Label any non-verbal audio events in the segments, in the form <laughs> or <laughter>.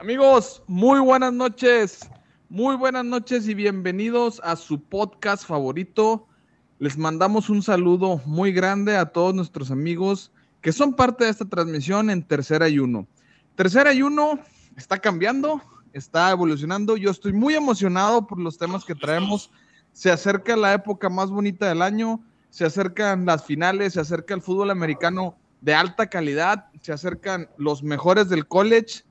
Amigos, muy buenas noches. Muy buenas noches y bienvenidos a su podcast favorito. Les mandamos un saludo muy grande a todos nuestros amigos que son parte de esta transmisión en Tercera y Uno. Tercera y Uno está cambiando, está evolucionando. Yo estoy muy emocionado por los temas que traemos. Se acerca la época más bonita del año, se acercan las finales, se acerca el fútbol americano de alta calidad, se acercan los mejores del college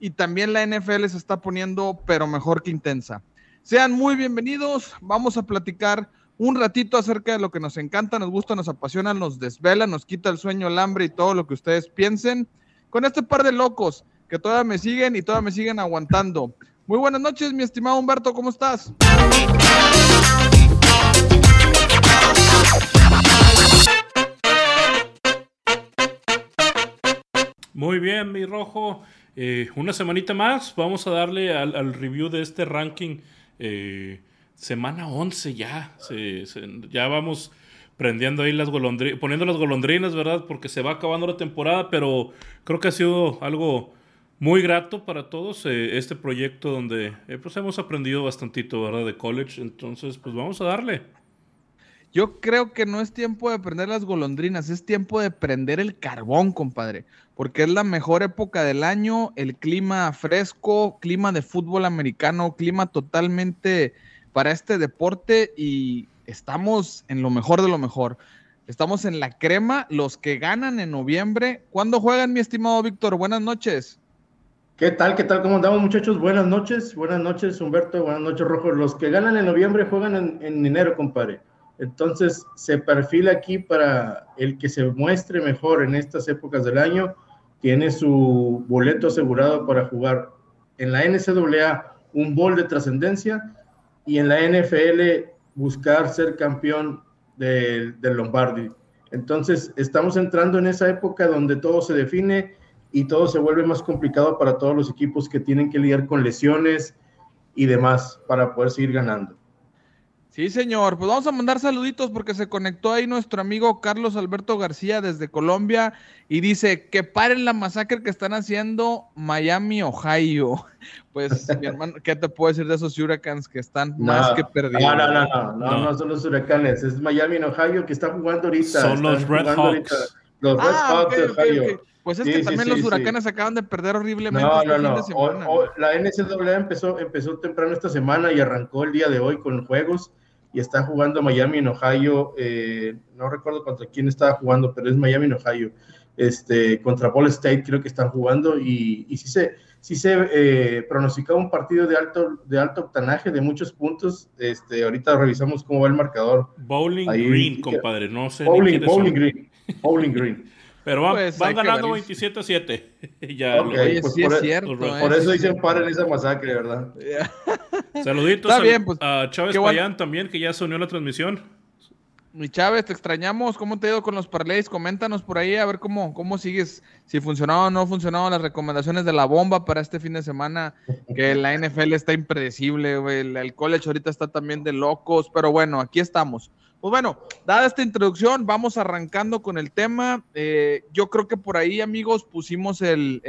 y también la NFL se está poniendo, pero mejor que intensa. Sean muy bienvenidos, vamos a platicar un ratito acerca de lo que nos encanta, nos gusta, nos apasiona, nos desvela, nos quita el sueño, el hambre y todo lo que ustedes piensen. Con este par de locos que todavía me siguen y todavía me siguen aguantando. Muy buenas noches, mi estimado Humberto, ¿cómo estás? Muy bien, mi rojo. Eh, una semanita más, vamos a darle al, review de este ranking. Eh, semana 11 ya. ya vamos prendiendo ahí las golondrinas, poniendo las golondrinas, ¿verdad? Porque se va acabando la temporada, pero creo que ha sido algo muy grato para todos eh, este proyecto donde pues hemos aprendido bastantito, ¿verdad? De college. Entonces, pues vamos a darle. Yo creo que no es tiempo de prender las golondrinas, es tiempo de prender el carbón, compadre, porque es la mejor época del año, el clima fresco, clima de fútbol americano, clima totalmente para este deporte y estamos en lo mejor de lo mejor. Estamos en la crema, los que ganan en noviembre. ¿Cuándo juegan, mi estimado Víctor? Buenas noches. ¿Qué tal? ¿Qué tal? ¿Cómo andamos, muchachos? Buenas noches. Buenas noches, Humberto. Buenas noches, Rojo. Los que ganan en noviembre juegan en, en enero, compadre. Entonces, se perfila aquí para el que se muestre mejor en estas épocas del año, tiene su boleto asegurado para jugar en la NCAA un bol de trascendencia y en la NFL buscar ser campeón del, del Lombardi. Entonces, estamos entrando en esa época donde todo se define y todo se vuelve más complicado para todos los equipos que tienen que lidiar con lesiones y demás para poder seguir ganando. Sí, señor. Pues vamos a mandar saluditos porque se conectó ahí nuestro amigo Carlos Alberto García desde Colombia y dice que paren la masacre que están haciendo Miami, Ohio. <laughs> Pues, <laughs> mi hermano, ¿qué te puedo decir de esos huracans que están más que perdidos? No, no, no, no, no, son los huracanes, es Miami, Ohio que está jugando ahorita. Son los Red Hawks. Los Red ah, Hawks de Ohio. Pues es que también los huracanes acaban de perder horriblemente. No, este no, no. la NCAA empezó, empezó temprano esta semana y arrancó el día de hoy con juegos y está jugando Miami en Ohio. Eh, no recuerdo contra quién estaba jugando, pero es Miami en Ohio. Este, contra Ball State creo que están jugando y, y sí se, sí se eh, pronosticaba un partido de alto, de alto octanaje, de muchos puntos. Este, ahorita revisamos cómo va el marcador. Bowling Green, compadre, no sé. Bowling, bowling Green. Bowling Green. <laughs> Pero van, pues, ganando 27 a 7. ya, pues por, es cierto, por, eso dicen paren esa masacre, ¿verdad? <laughs> Saluditos pues, a, Chávez Payán también, que ya se unió a la transmisión. Mi Chávez, te extrañamos. ¿Cómo te ha ido con los parlays? Coméntanos por ahí a ver cómo, cómo sigues, si funcionaba o no funcionaban las recomendaciones de la bomba para este fin de semana. Que la NFL está impredecible, el college ahorita está también de locos, pero bueno, aquí estamos. Pues bueno, dada esta introducción, vamos arrancando con el tema. Eh, yo creo que por ahí, amigos, pusimos el,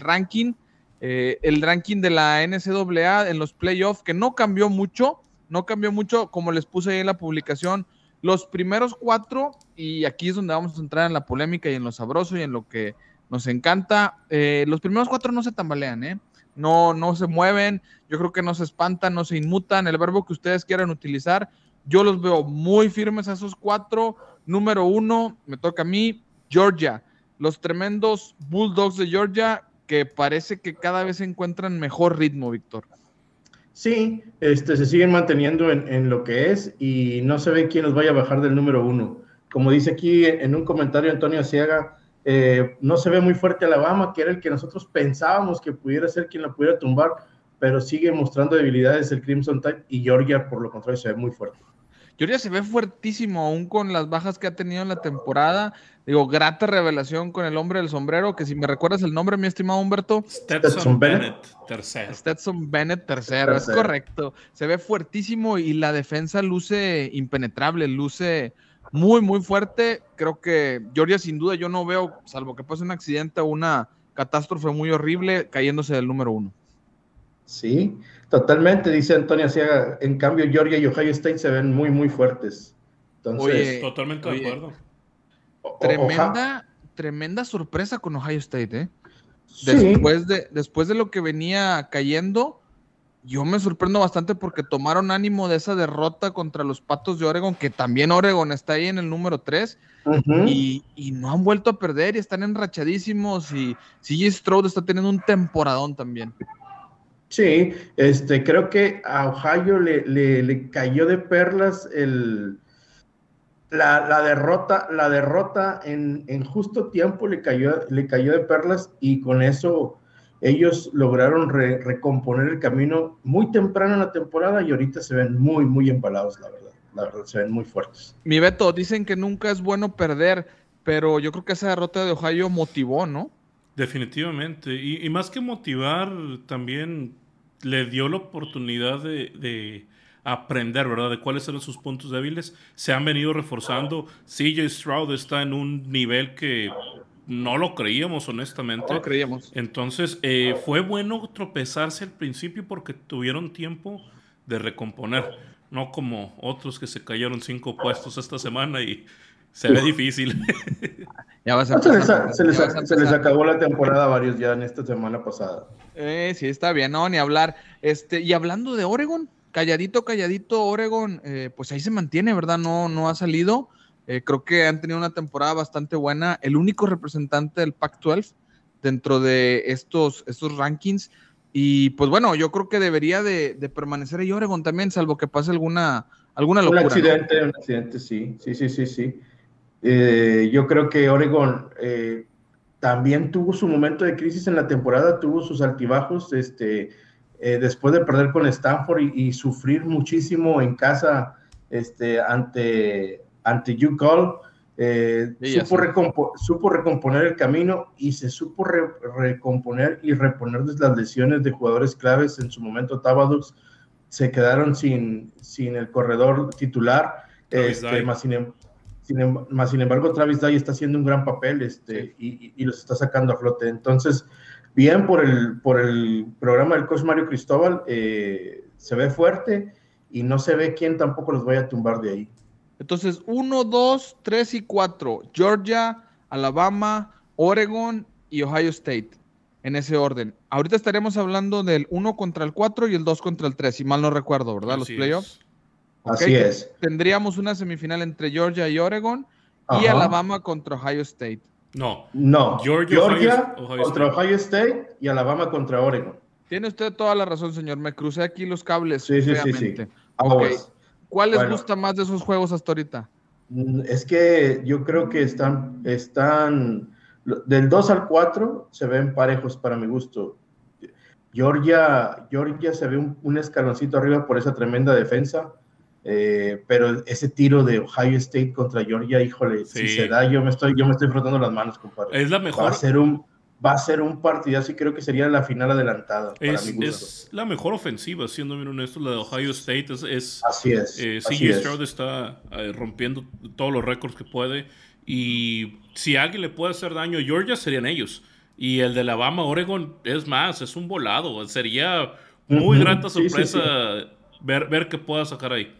ranking, eh, el ranking de la NCAA en los playoffs, que no cambió mucho, no cambió mucho, como les puse ahí en la publicación. Los primeros cuatro, y aquí es donde vamos a entrar en la polémica y en lo sabroso y en lo que nos encanta. Eh, los primeros cuatro no se tambalean, ¿eh? No, no se mueven, yo creo que no se espantan, no se inmutan, el verbo que ustedes quieran utilizar yo los veo muy firmes a esos cuatro. Número uno, me toca a mí, Georgia. Los tremendos Bulldogs de Georgia que parece que cada vez encuentran mejor ritmo, Víctor. Sí, este, se siguen manteniendo en, lo que es y no se ve quién los vaya a bajar del número uno. Como dice aquí en un comentario Antonio Ciaga, eh, no se ve muy fuerte Alabama, que era el que nosotros pensábamos que pudiera ser quien la pudiera tumbar, pero sigue mostrando debilidades el Crimson Tide y Georgia, por lo contrario, se ve muy fuerte. Georgia se ve fuertísimo, aún con las bajas que ha tenido en la temporada. Digo, grata revelación con el hombre del sombrero, que si me recuerdas el nombre, mi estimado Humberto. Stetson Bennett, tercero. Stetson Bennett, tercero, es correcto. Se ve fuertísimo y la defensa luce impenetrable, luce muy, muy fuerte. Creo que Georgia, sin duda, yo no veo, salvo que pase un accidente o una catástrofe muy horrible, cayéndose del número uno. Sí, totalmente, dice Antonio Ciaga. En cambio, Georgia y Ohio State se ven muy, muy fuertes. Entonces, totalmente de acuerdo. Tremenda, tremenda sorpresa con Ohio State, ¿eh? Después, de, después de lo que venía cayendo, yo me sorprendo bastante porque tomaron ánimo de esa derrota contra los Patos de Oregon, que también Oregon está ahí en el número 3, y, no han vuelto a perder y están enrachadísimos y CJ Stroud está teniendo un temporadón también. Sí, este, creo que a Ohio le, le cayó de perlas el, la, derrota, la derrota en, justo tiempo le cayó, le cayó de perlas y con eso ellos lograron recomponer el camino muy temprano en la temporada y ahorita se ven muy, muy embalados, la verdad. La verdad, se ven muy fuertes. Mi Beto, dicen que nunca es bueno perder, pero yo creo que esa derrota de Ohio motivó, ¿no? Definitivamente. Y, más que motivar, también le dio la oportunidad de aprender, ¿verdad? De cuáles eran sus puntos débiles. Se han venido reforzando. CJ Stroud está en un nivel que no lo creíamos, honestamente. No lo creíamos. Entonces, eh, fue bueno tropezarse al principio porque tuvieron tiempo de recomponer. No como otros que se cayeron cinco puestos esta semana y se ve difícil. ya va se, les, se, les, acabó la temporada a varios ya en esta semana pasada. Eh, sí, está bien, no, ni hablar. Este, y hablando de Oregon, calladito, calladito, Oregon, eh, pues ahí se mantiene, ¿verdad? No, no ha salido. Eh, creo que han tenido una temporada bastante buena. El único representante del Pac-12 dentro de estos, estos rankings. Y pues bueno, yo creo que debería de, permanecer ahí Oregon también, salvo que pase alguna, alguna locura. Un accidente, un accidente, sí, sí, sí, sí, sí. Eh, yo creo que Oregon también tuvo su momento de crisis en la temporada, tuvo sus altibajos, este, eh, después de perder con Stanford y, sufrir muchísimo en casa este, ante, ante UCall, eh, supo, recomponer el camino y se supo recomponer y reponer las lesiones de jugadores claves. En su momento, Tabadux se quedaron sin, sin el corredor titular. Este, más, sin, em, em, más, sin, embargo, Travis Day está haciendo un gran papel este, y, y, los está sacando a flote. Entonces, bien por el, por el programa del coach Mario Cristóbal, eh, se ve fuerte y no se ve quién tampoco los vaya a tumbar de ahí. Entonces, 1, 2, 3 y 4, Georgia, Alabama, Oregon y Ohio State, en ese orden. Ahorita estaremos hablando del 1 contra el 4 y el 2 contra el 3, si mal no recuerdo, ¿verdad? Los playoffs. Así es. Tendríamos una semifinal entre Georgia y Oregon y Alabama contra Ohio State. No. No. Georgia, contra Ohio State y Alabama contra Oregon. Tiene usted toda la razón, señor. Me crucé aquí los cables. Sí, sí, sí, sí. ¿Cuál les gusta más de esos juegos hasta ahorita? Mm, es que yo creo que están, están del 2 al 4 se ven parejos para mi gusto. Georgia, Georgia se ve un, un escaloncito arriba por esa tremenda defensa. Eh, pero ese tiro de Ohio State contra Georgia, híjole, si se da, yo me estoy, yo me estoy frotando las manos, compadre. Es la mejor. Va a ser un, va a ser un partidazo y creo que sería la final adelantada. Es, es la mejor ofensiva, siendo bien honesto, la de Ohio State. Es, así es. Eh, Stroud está eh, rompiendo todos los récords que puede. Y si alguien le puede hacer daño a Georgia, serían ellos. Y el de Alabama, Oregon, es más, es un volado. Sería muy grata sorpresa Ver, ver qué pueda sacar ahí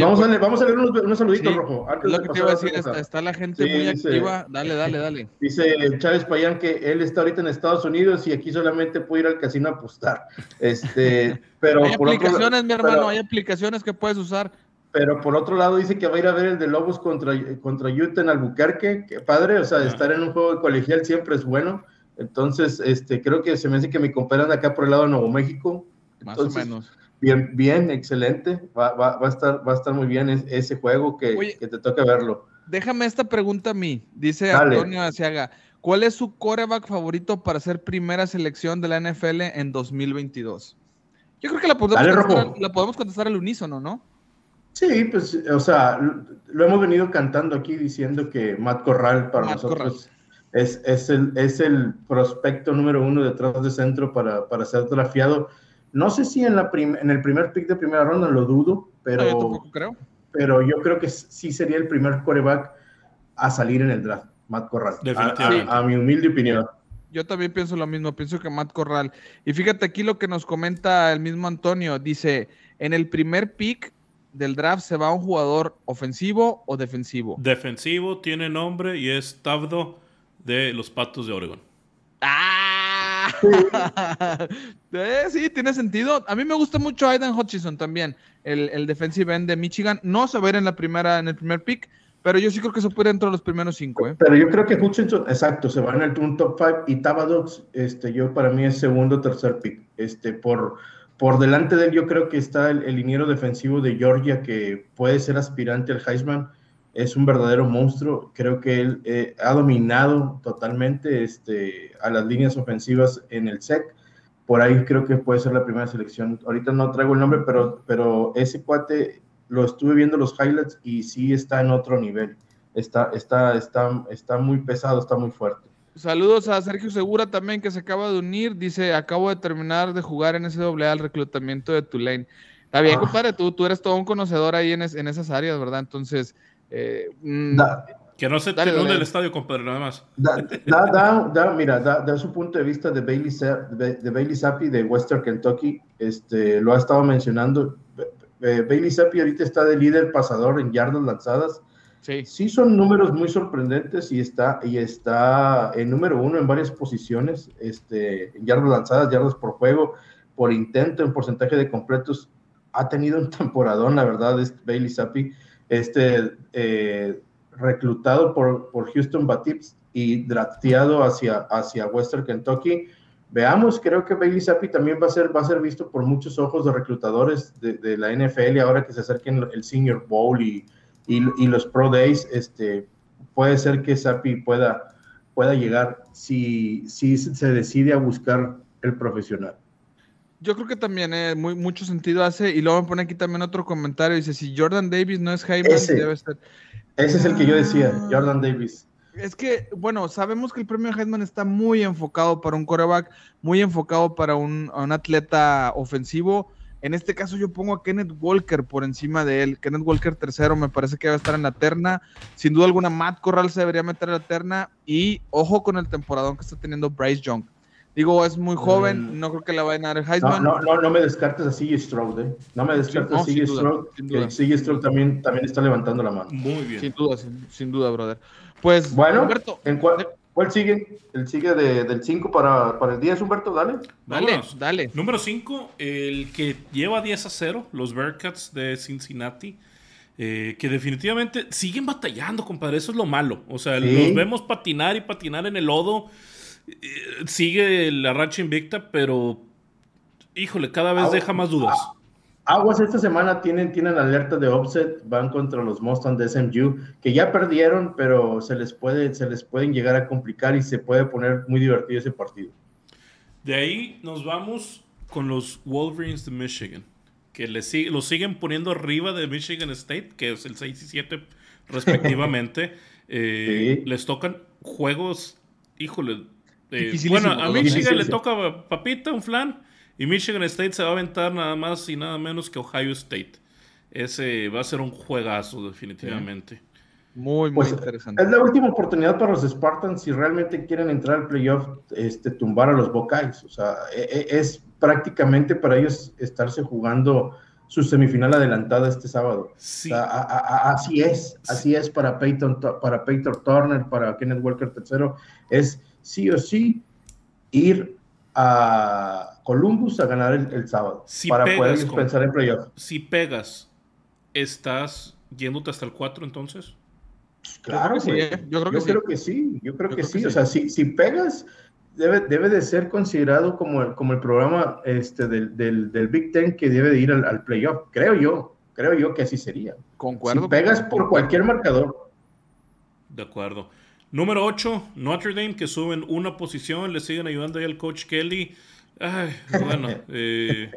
vamos, a leer, vamos a leer unos, saluditos, Rojo. lo que te iba a decir, está, la gente muy activa. Dale, dale, dale. <laughs> Dice Chávez Payán que él está ahorita en Estados Unidos y aquí solamente puede ir al casino a apostar. Este, <laughs> pero hay aplicaciones, mi hermano, hay aplicaciones que puedes usar. Pero por otro lado dice que va a ir a ver el de Lobos contra, contra Utah en Albuquerque. Que padre, o sea, estar en un juego de colegial siempre es bueno. Entonces, este, creo que se me hace que mi compañero anda acá por el lado de Nuevo México. Más o menos. Bien, bien, excelente. Va, va, va, a, estar, va a estar muy bien ese juego que, que, te toca verlo. Déjame esta pregunta a mí. Dice Antonio Asiaga. ¿Cuál es su coreback favorito para ser primera selección de la NFL en 2022? Yo creo que la podemos, contestar, la podemos contestar al unísono, ¿no? Sí, pues, o sea, lo hemos venido cantando aquí diciendo que Matt Corral para nosotros Es, es, el, es el prospecto número uno detrás de centro para, para ser trafiado no sé si en, la en el primer pick de primera ronda lo dudo, pero, yo creo. pero yo creo que sí sería el primer coreback a salir en el draft, Matt Corral. Definitivamente. A, mi humilde opinión. Yo también pienso lo mismo, pienso que Matt Corral. Y fíjate aquí lo que nos comenta el mismo Antonio, dice, en el primer pick del draft se va un jugador ofensivo o defensivo. Defensivo, tiene nombre y es Tabdo de los Patos de Oregon. ¡Ah! <laughs> Eh, sí, tiene sentido. A mí me gusta mucho Aidan Hutchison también, el, el defensive end de Michigan. No se va a ir en, la primera, en el primer pick, pero yo sí creo que se puede entrar los primeros cinco. ¿eh? Pero yo creo que Hutchinson, exacto, se va en el top five y Tabadox, este, yo para mí es segundo tercer pick. Este, por, por delante de él yo creo que está el, liniero defensivo de Georgia que puede ser aspirante al Heisman. Es un verdadero monstruo. Creo que él eh, ha dominado totalmente este, a las líneas ofensivas en el SEC. Por ahí creo que puede ser la primera selección. Ahorita no traigo el nombre, pero, pero ese cuate lo estuve viendo los highlights y sí está en otro nivel. Está, está, está, está muy pesado, está muy fuerte. Saludos a Sergio Segura también que se acaba de unir. Dice, acabo de terminar de jugar en ese doble al reclutamiento de Tulane. Está bien, ah. compadre, tú, tú eres todo un conocedor ahí en, en esas áreas, ¿verdad? Entonces, eh, mm, que no se te el estadio, compadre, nada más. Da, da, da, mira, da, su punto de vista de Bailey, de, de Bailey Zappi de Western Kentucky. Este, lo ha estado mencionando. Eh, Bailey Zappi ahorita está de líder pasador en yardas lanzadas. Sí. sí son números muy sorprendentes y está, y está en número uno en varias posiciones, este, en yardas lanzadas, yardas por juego, por intento, en porcentaje de completos. Ha tenido un temporadón, la verdad, es Bailey Zappi, este, eh, reclutado por, por Houston Batips y drafteado hacia, hacia Western Kentucky veamos, creo que Bailey Zappi también va a ser, va a ser visto por muchos ojos de reclutadores de, la NFL ahora que se acerquen el Senior Bowl y, y, los Pro Days, este, puede ser que Zappi pueda, pueda llegar si, si se decide a buscar el profesional. Yo creo que también eh, muy, mucho sentido hace, y luego me pone aquí también otro comentario, dice, si Jordan Davis no es Jaime, debe estar... Ese es el que yo decía, Jordan Davis. Es que, bueno, sabemos que el premio Heisman está muy enfocado para un coreback, muy enfocado para un, atleta ofensivo. En este caso yo pongo a Kenneth Walker por encima de él. Kenneth Walker tercero me parece que va a estar en la terna. Sin duda alguna Matt Corral se debería meter en la terna. Y ojo con el temporadón que está teniendo Bryce Young. Digo, es muy joven, mm. no creo que le vayan a dar el Heisman. No, no, no, me descartes a CJ Stroud, ¿eh? No me descartes a CJ Stroud, que Stroud también, también está levantando la mano. Muy bien. Sin duda, sin duda, brother. Pues, bueno, Humberto, ¿en cuál, sigue? El sigue del 5 para, para, el 10, Humberto, dale. Dale, dale. Número 5, el que lleva 10 a 0, los Bearcats de Cincinnati. Eh, que definitivamente siguen batallando, compadre. Eso es lo malo. O sea, los vemos patinar y patinar en el lodo. Eh, sigue la racha invicta, pero híjole, cada vez deja más dudas. Aguas esta semana tienen, tienen alerta de offset, van contra los Mustang de SMU, que ya perdieron, pero se les, puede, se les pueden llegar a complicar y se puede poner muy divertido ese partido. De ahí nos vamos con los Wolverines de Michigan, que le los siguen poniendo arriba de Michigan State, que es el 6 y 7 <laughs> respectivamente. Eh, les tocan juegos, híjole. Eh, bueno, a Michigan le toca papita, un flan y Michigan State se va a aventar nada más y nada menos que Ohio State. Ese va a ser un juegazo, definitivamente. Muy, muy pues, interesante. Es la última oportunidad para los Spartans si realmente quieren entrar al playoff, este, tumbar a los Buckeyes. O sea, e, e, es, prácticamente para ellos estarse jugando su semifinal adelantada este sábado. Sí. así es, así es para Peyton, para Peyton Turner, para Kenneth Walker III. Es sí o sí ir a Columbus a ganar el, sábado para poder pensar en playoff. Si pegas, ¿estás yéndote hasta el 4 entonces? Claro, yo creo que, sí, yo creo que sí. Yo creo, que, sí. O sea, si, si pegas, debe, debe de ser considerado como el, como el programa este, del, del, del Big Ten que debe de ir al, playoff. Creo yo. Creo yo que así sería. Concuerdo. Si pegas por cualquier marcador. De acuerdo. Número 8, Notre Dame, que suben una posición, le siguen ayudando ahí al coach Kelly. Ay, bueno, <laughs> eh,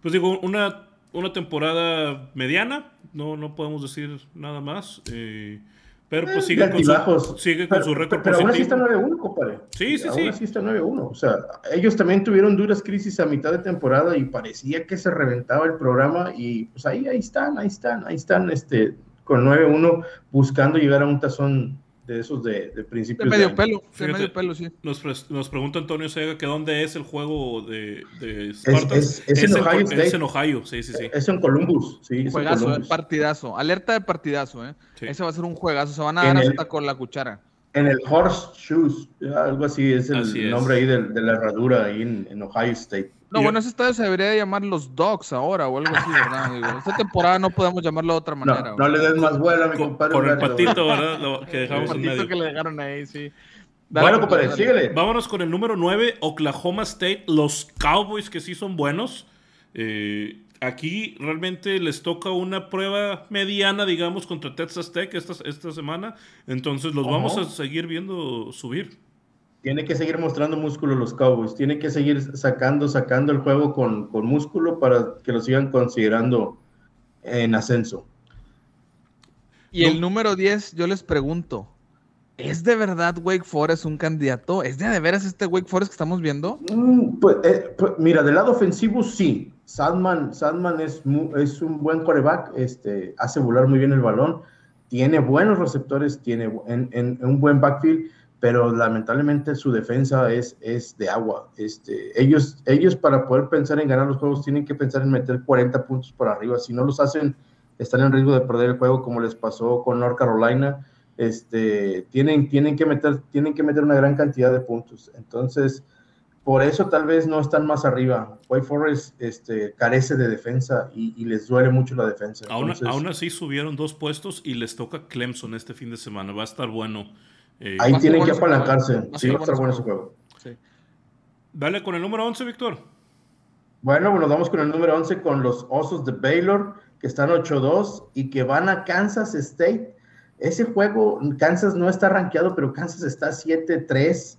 pues digo, una, una temporada mediana, no, no podemos decir nada más. Eh, pero pues eh, sigue, con su, sigue con su récord Pero, aún así está 9-1, compadre. Sí, sí, sí. Aún así está 9-1. O sea, ellos también tuvieron duras crisis a mitad de temporada y parecía que se reventaba el programa y pues ahí, ahí están, ahí están, ahí están, este, con 9-1 buscando llegar a un tazón de esos de, de principios. De medio pelo, de Fíjate, medio pelo, sí. Nos, nos pregunta Antonio Sega que dónde es el juego de, de Es, Spartans. es- es en Ohio es en Ohio, sí, sí, sí. Es en Columbus, sí. es Juegazo, eh, Columbus. partidazo. Alerta de partidazo, ¿eh? Sí. Ese va a ser un juegazo. Se van a En dar el- hasta con la cuchara. En el Horseshoes, algo así es el Así es. nombre ahí de, de la herradura ahí en, en Ohio State. No, Y- bueno, ese estadio se debería de llamar los Dogs ahora o algo así, ¿verdad? Digo, esta temporada no podemos llamarlo de otra manera. No, no le des más vuelo a mi compadre. con el patito, ¿verdad? Lo que El dejamos en patito medio. que le dejaron ahí, sí. Bueno, compadre, dale. síguele. Vámonos con el número 9, Oklahoma State. Los Cowboys que sí son buenos. Eh, aquí realmente les toca una prueba mediana, digamos, contra Texas Tech esta, esta semana. Entonces los vamos a seguir viendo subir. Tiene que seguir mostrando músculo los Cowboys. Tiene que seguir sacando, sacando el juego con, con músculo para que lo sigan considerando en ascenso. Y el número 10, yo les pregunto, ¿es de verdad Wake Forest un candidato? ¿Es de, de veras este Wake Forest que estamos viendo? Mm, pues, eh, pues, mira, del lado ofensivo sí. Sandman, Sandman es, mu- es un buen coreback, este, hace volar muy bien el balón, tiene buenos receptores, tiene bu- en, en- en un buen backfield, pero lamentablemente su defensa es, es de agua. Este, ellos, ellos para poder pensar en ganar los juegos tienen que pensar en meter 40 puntos por arriba. Si no los hacen, están en riesgo de perder el juego como les pasó con North Carolina. Este, tienen, tienen, que meter, tienen que meter una gran cantidad de puntos. Entonces, por eso tal vez no están más arriba. White Forest este, carece de defensa y, y les duele mucho la defensa. Aún, Entonces, aún así subieron dos puestos y les toca Clemson este fin de semana. Va a estar bueno. Eh, ahí tienen bueno que apalancarse. Sí, va a estar bueno bueno ese juego. Sí. Dale con el número 11, Víctor. Bueno, nos vamos con el número 11 con los Osos de Baylor, que están 8-2 y que van a Kansas State. Ese juego, Kansas no está rankeado, pero Kansas está 7-3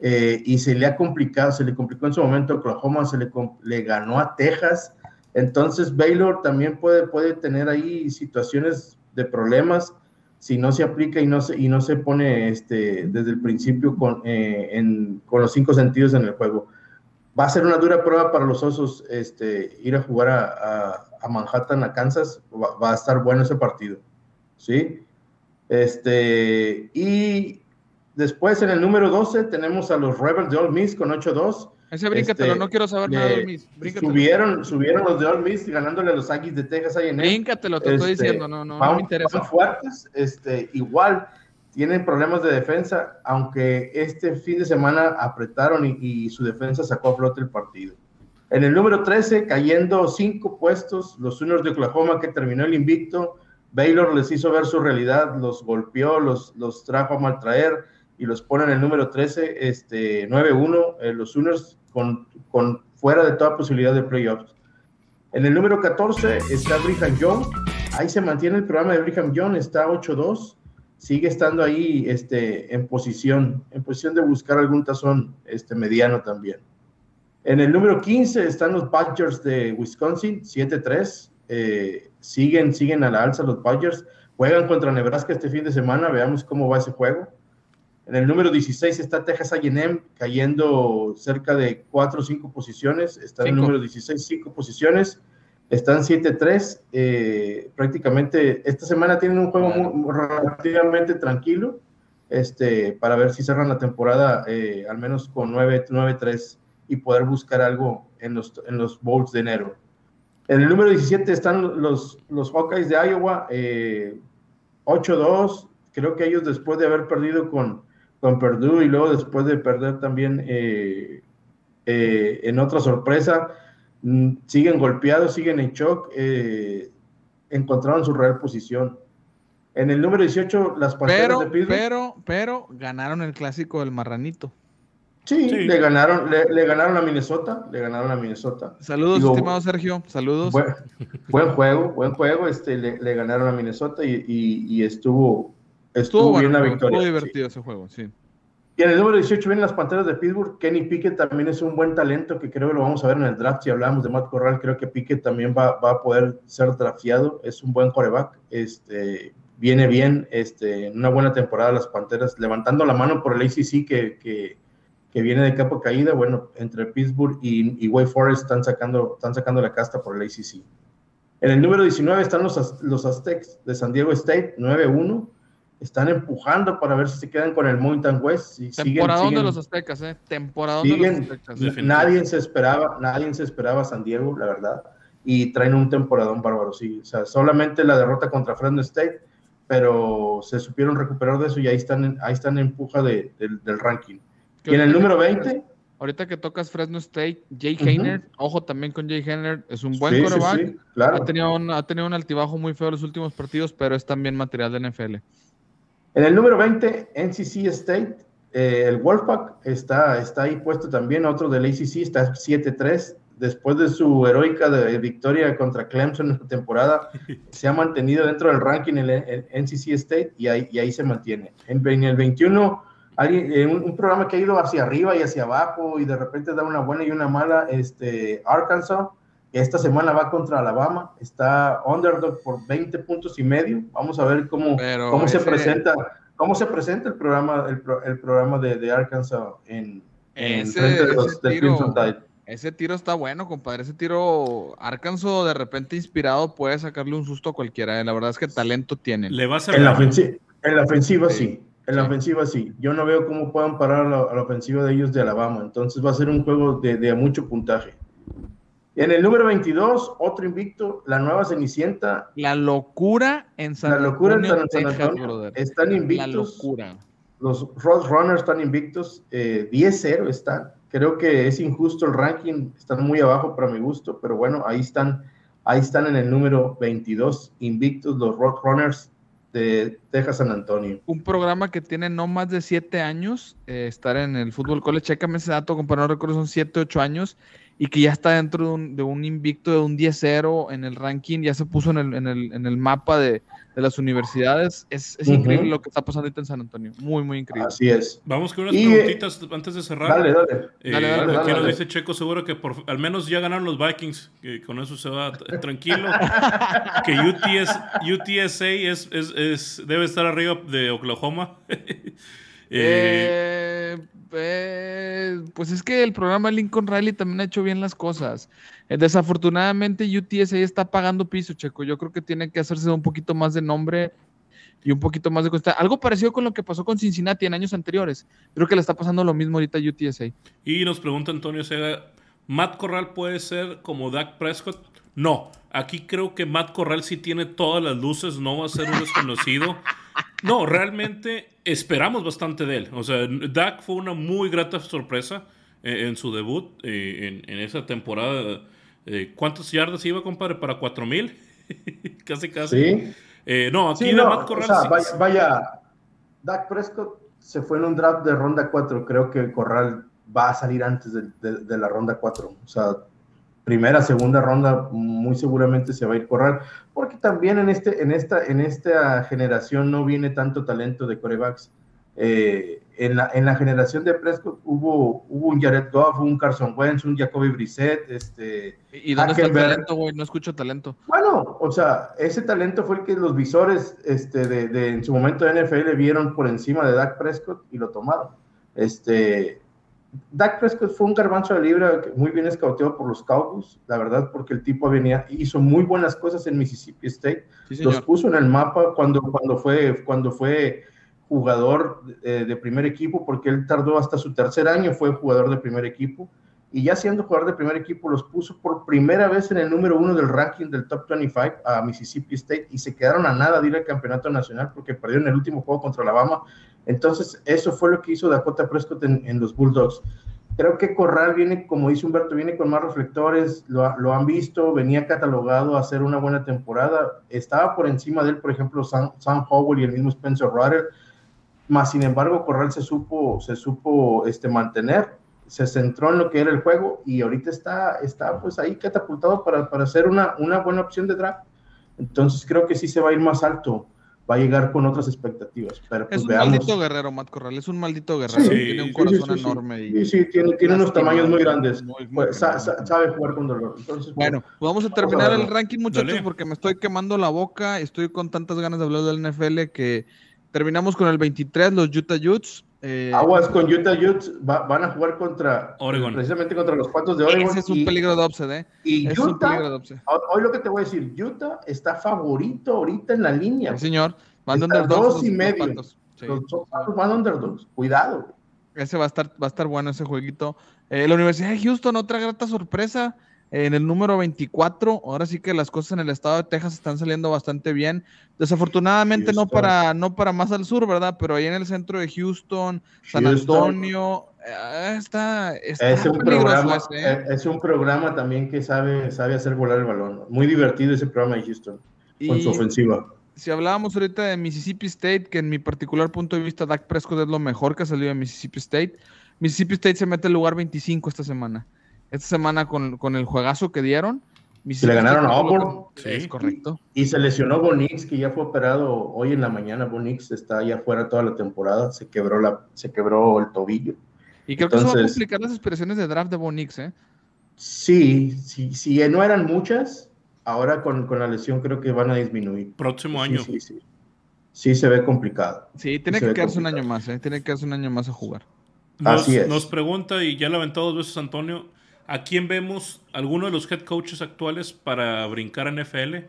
eh, y se le ha complicado, se le complicó en su momento Oklahoma, se le, le ganó a Texas. Entonces Baylor también puede, puede tener ahí situaciones de problemas si no se aplica y no se, y no se pone este, desde el principio con, eh, en- con los cinco sentidos en el juego va a ser una dura prueba para los osos este, ir a jugar a, a- Manhattan, a Kansas. Va, a estar bueno ese partido. ¿Sí? Este, y después en el número 12 tenemos a los Rebels de Ole Miss con 8-2. Ese bríncatelo, Este, no quiero saber nada de mis. Bríncatelo. Subieron, subieron los de Ole Miss ganándole a los Aggies de Texas ahí en Bríncatelo, te estoy Este, diciendo, no, no, no me interesa. van fuertes, este, igual tienen problemas de defensa, aunque este fin de semana apretaron y, y su defensa sacó a flote el partido. En el número 13, cayendo cinco puestos, los Sooners de Oklahoma que terminó el invicto, Baylor les hizo ver su realidad, los golpeó, los, los trajo a maltraer y los pone en el número 13, este, 9-1, eh, los Sooners con, con fuera de toda posibilidad de playoffs. En el número 14 está Brigham Young. Ahí se mantiene el programa de Brigham Young, está 8-2. Sigue estando ahí este, en posición, en posición de buscar algún tazón este, mediano también. En el número 15 están los Badgers de Wisconsin, 7-3. Eh, siguen, siguen a la alza los Badgers. Juegan contra Nebraska este fin de semana. Veamos cómo va ese juego. En el número 16 está Texas A&M cayendo cerca de 4 o 5 posiciones. Está en el número 16, 5 posiciones. Están 7-3. eh, prácticamente esta semana tienen un juego muy- muy relativamente tranquilo este, para ver si cerran la temporada eh, al menos con 9 9-3 y poder buscar algo en los, en los bowls de enero. En el número 17 están los, los Hawkeyes de Iowa, eh, 8-2. Creo que ellos después de haber perdido con, con Purdue y luego después de perder también eh, eh, en otra sorpresa, mm, siguen golpeados, siguen en shock, eh, encontraron su real posición. En el número 18, las Panteras Pero, de Pittsburgh. pero, pero ganaron el clásico del marranito. Sí, Sí. Le, ganaron, le, le ganaron a Minnesota, le ganaron a Minnesota. Saludos, Digo, estimado Sergio. Saludos. Buen, buen juego, buen juego. Este, le, le ganaron a Minnesota y, y- y estuvo, estuvo, bueno, la victoria. estuvo sí. divertido ese juego, sí. Y en el número 18 vienen las Panteras de Pittsburgh. Kenny Pickett también es un buen talento que creo que lo vamos a ver en el draft. Si hablamos de Matt Corral, creo que Pickett también va, va a poder ser drafteado. Es un buen coreback. Este, viene bien, este, en una buena temporada las Panteras, levantando la mano por el ACC que, que, que viene de capa caída. Bueno, entre Pittsburgh y, y Wake Forest están sacando, están sacando la casta por el ACC. En el número 19 están los, los Aztecs de San Diego State, 9-1. Están empujando para ver si se quedan con el Mountain West. Y Temporada de los Aztecas, ¿eh? Temporada de los Aztecas. Nadie se esperaba, nadie se esperaba San Diego, la verdad. Y traen un temporadón bárbaro, sí. O sea, solamente la derrota contra Fresno State, pero se supieron recuperar de eso y ahí están en, ahí están en empuja del ranking. Y en el número 20 ahorita que tocas Fresno State, Jay Heiner, ojo también con Jay Heiner, es un buen coreback. ha, tenido un, ha tenido un altibajo muy feo en los últimos partidos, pero es también material de NFL. En el número 20, NCC State, eh, el Wolfpack está, está ahí puesto también, otro del ACC, está 7-3. Después de su heroica de victoria contra Clemson en la temporada, <laughs> se ha mantenido dentro del ranking el, el NCC State y ahí, y ahí se mantiene. En, en el 21 eh, un, programa que ha ido hacia arriba y hacia abajo y de repente da una buena y una mala, este, Arkansas, esta semana va contra Alabama, está underdog por 20 puntos y medio, vamos a ver cómo, cómo se presenta. ¿Cómo se presenta el programa, el, programa de, Arkansas en, ese, frente de los tiro, Ese tiro está bueno, compadre. Ese tiro, Arkansas de repente inspirado puede sacarle un susto a cualquiera. Eh. La verdad es que talento tiene. Le va a en, la en la ofensiva sí. En la ofensiva sí. Yo no veo cómo puedan parar a la, ofensiva de ellos de Alabama. Entonces va a ser un juego de, mucho puntaje. En el número 22, otro invicto, la nueva Cenicienta. La locura en San La locura en San, Antonio. Están invictos. La locura. Los Runners están invictos. 10-0 eh, están. Creo que es injusto el ranking. Están muy abajo para mi gusto. Pero bueno, ahí están. Ahí están en el número 22 invictos los Runners de Texas San Antonio. Un programa que tiene no más de siete años, eh, estar en el fútbol college, chécame ese dato, compadre, no recuerdo, son siete, ocho años, y que ya está dentro de un, de un invicto de un 10-0 en el ranking, ya se puso en el, en el, en el mapa de, de, las universidades. Es, es increíble lo que está pasando ahorita en San Antonio. Muy, muy increíble. Así es. Vamos con unas preguntitas antes de cerrar. Dale, dale. Eh, dale, dale, dale, dale dice Checo seguro que por, al menos ya ganaron los Vikings, que con eso se va tranquilo. <laughs> que UTS, UTSA es, es, es, debe estar arriba de Oklahoma. Eh, eh, pues es que el programa Lincoln Riley también ha hecho bien las cosas. Eh, desafortunadamente UTSA está pagando piso, Checo. Yo creo que tiene que hacerse un poquito más de nombre y un poquito más de costa. Algo parecido con lo que pasó con Cincinnati en años anteriores. Creo que le está pasando lo mismo ahorita a UTSA. Y nos pregunta Antonio Sega, ¿Matt Corral puede ser como Dak Prescott? No, aquí creo que Matt Corral sí tiene todas las luces, no va a ser un desconocido. No, realmente esperamos bastante de él. O sea, Dak fue una muy grata sorpresa eh, en, su debut eh, en, esa temporada. Eh, ¿Cuántas yardas iba, compadre? ¿Para 4000? <laughs> casi, casi. Sí. no, aquí Matt Corral. vaya, Dak Prescott se fue en un draft de ronda 4. Creo que Corral va a salir antes de, de la ronda 4. O sea, primera, segunda ronda, muy seguramente se va a ir Corral, porque también en, este, en, esta, en esta generación no viene tanto talento de corebacks. Eh, en, la, en la generación de Prescott hubo, hubo un Jared Goff, un Carson Wentz, un Jacoby Brissett. Este, ¿Y dónde está el talento, güey? No escucho talento. Bueno, o sea, ese talento fue el que los visores este, de, de, en su momento de NFL vieron por encima de Dak Prescott y lo tomaron. Este, Dak Prescott fue un garbanzo de libra muy bien escauteado por los Cowboys, la verdad, porque el tipo venía, hizo muy buenas cosas en Mississippi State, los puso en el mapa cuando, cuando, fue, cuando fue jugador de, de, primer equipo, porque él tardó hasta su tercer año, fue jugador de primer equipo, y ya siendo jugador de primer equipo, los puso por primera vez en el número uno del ranking del top 25 a Mississippi State, y se quedaron a nada de ir al campeonato nacional porque perdieron el último juego contra Alabama entonces, eso fue lo que hizo Dakota Prescott en, los Bulldogs. Creo que Corral viene, como dice Humberto, viene con más reflectores, lo, han visto, venía catalogado a hacer una buena temporada. Estaba por encima de él, por ejemplo, Sam, Howell y el mismo Spencer Rattler, más sin embargo, Corral se supo, se supo este, mantener, se centró en lo que era el juego y ahorita está, está pues ahí catapultado para, para ser una, una buena opción de draft. Entonces creo que sí se va a ir más alto va a llegar con otras expectativas. Pero, pues, es un maldito guerrero, Matt Corral, es un maldito guerrero. tiene un corazón enorme. Y, sí, sí, tiene, tiene unos tamaños muy grandes. Pues, sabe jugar con dolor. Entonces, bueno, pues, vamos a terminar el ranking, muchachos, porque me estoy quemando la boca. Estoy con tantas ganas de hablar del NFL que terminamos con el 23, los Utah Utes. Eh, Aguas con Utah Utes van a jugar contra Oregon. precisamente contra los Patos de Oregon. Ese es un peligro de upset, ¿eh? Y Utah, hoy lo que te voy a decir, Utah está favorito ahorita en la línea. Sí, señor. Van underdogs dos los- y los medio. Patos. Sí. Los Patos van underdogs. Cuidado. Ese va a estar, va a estar bueno ese jueguito. Eh, la Universidad de Houston, otra grata sorpresa. En el número 24, ahora sí que las cosas en el estado de Texas están saliendo bastante bien. Desafortunadamente no para, no para más al sur, ¿verdad? Pero ahí en el centro de Houston, San Houston. Antonio, eh, está, está Es un, peligroso programa, ese, ¿eh? eh, es un programa también que sabe, sabe hacer volar el balón. Muy divertido ese programa de Houston con su ofensiva. si hablábamos ahorita de Mississippi State, que en mi particular punto de vista, Dak Prescott es lo mejor que ha salido de Mississippi State. Mississippi State se mete al lugar 25 esta semana. Esta semana con, con el juegazo que dieron. Si le ganaron a Auburn. Sí, es correcto. Y se lesionó Bonix, que ya fue operado hoy en la mañana. Bonix está ya fuera toda la temporada. Se quebró, la, se quebró el tobillo. Y creo que eso va a Entonces- complicar las aspiraciones de draft de Bonix, ¿eh? Sí, sí, sí, no eran muchas. Ahora con, con la lesión creo que van a disminuir. Próximo Sí, año. Sí, sí. Sí, se ve complicado. Sí, tiene que quedarse un año más, ¿eh? Tiene que quedarse un año más a jugar. Nos, Así es. nos pregunta, y ya lo aventó dos veces Antonio, ¿a quién vemos alguno de los head coaches actuales para brincar a NFL?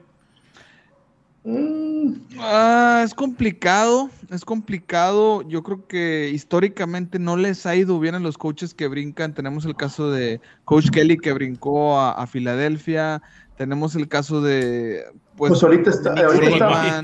Mm, Ah, es complicado, es complicado. Yo creo que históricamente no les ha ido bien a los coaches que brincan. Tenemos el caso de Coach Kelly que brincó a, a Filadelfia. Tenemos el caso de. Pues, Pues ahorita está- ahorita está-.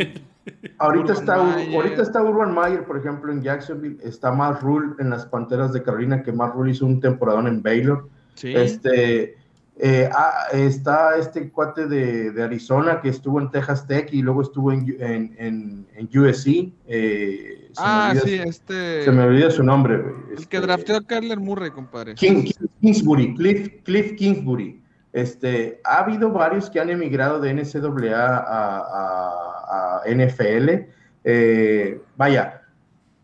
Ahorita Urban está, Meyer. ahorita está Urban Meyer, por ejemplo, en Jacksonville. Está Matt Rule en las Panteras de Carolina, que Matt Rule hizo un temporadón en Baylor. Sí. Este, eh, ah, está este cuate de, de Arizona que estuvo en Texas Tech y luego estuvo en, en, en, en USC. eh, ah, olvida sí, su- este. Se me olvida su nombre. güey. El que Este, drafteó a Kyler Murray, compadre. King- King- Kingsbury, Cliff, Cliff Kingsbury. Este, ha habido varios que han emigrado de NCAA a, a- a NFL. Eh, vaya,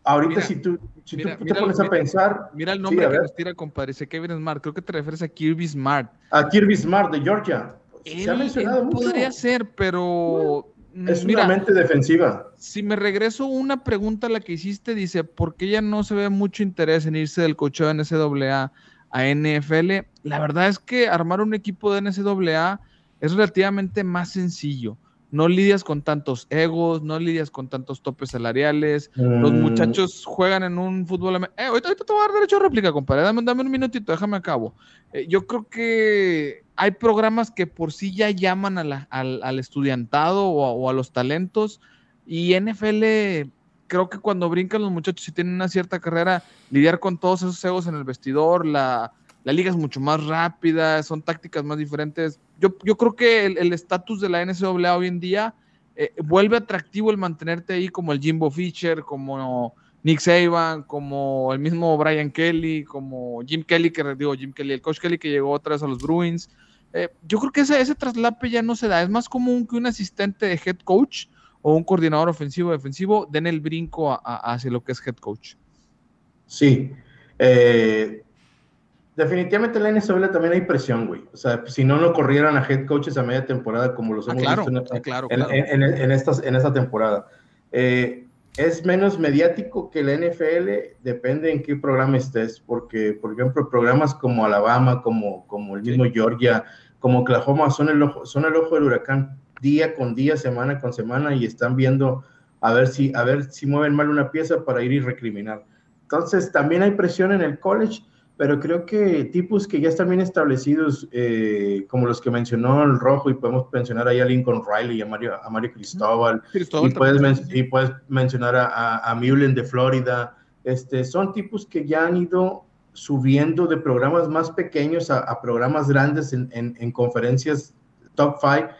ahorita Mira, si tú, si mira, tú mira te pones a pensar Mira el Sí, nombre a que nos tira, compadre. Dice Kevin Smart. Creo que te refieres a Kirby Smart. a Kirby Smart de Georgia, se ha Él- mencionado él mucho. podría ser, pero. mm, Es una mente defensiva. si me regreso una pregunta a la que hiciste, dice, ¿por qué ya no se ve mucho interés en irse del cocheo de NCAA a NFL? La verdad es que armar un equipo de NCAA es relativamente más sencillo. No lidias con tantos egos, no lidias con tantos topes salariales. Los Mm, muchachos juegan en un fútbol. Eh, ahorita, ahorita te voy a dar derecho a réplica, compadre. Dame, dame un minutito, déjame acabo. Eh, yo creo que hay programas que por sí ya llaman a la- al, al estudiantado o a, o a los talentos. Y NFL, creo que cuando brincan los muchachos y tienen una cierta carrera, lidiar con todos esos egos en el vestidor, la, la liga es mucho más rápida, son tácticas más diferentes. Yo, yo creo que el estatus de la NCAA hoy en día eh, vuelve atractivo el mantenerte ahí como el Jimbo Fisher, como Nick Saban, como el mismo Brian Kelly, como Jim Kelly, que digo Jim Kelly, el coach Kelly que llegó otra vez a los Bruins. Eh, yo creo que ese, ese traslape ya no se da. Es más común que un asistente de head coach o un coordinador ofensivo o defensivo den el brinco hacia lo que es head coach. Sí. Eh, definitivamente en la NCAA también hay presión, güey. O sea, si no, no corrieran a head coaches a media temporada como los Ah, hemos claro, visto en, sí, claro, en, claro. en- en- en estas, en esta temporada. Eh, es menos mediático que la NFL, depende en qué programa estés, porque, por ejemplo, programas como Alabama, como, como el mismo Georgia, como Oklahoma, son el, ojo, son el ojo del huracán día con día, semana con semana, y están viendo a ver si, a ver si mueven mal una pieza para ir y recriminar. Entonces, también hay presión en el college, pero creo que tipos que ya están bien establecidos, eh, como los que mencionó el Rojo, y podemos mencionar ahí a Lincoln Riley a Mario, a Mario Cristóbal, Cristóbal y puedes, men- y puedes mencionar a, a, a Mullen de Florida. Este, son tipos que ya han ido subiendo de programas más pequeños a, a programas grandes en, en- en conferencias top five,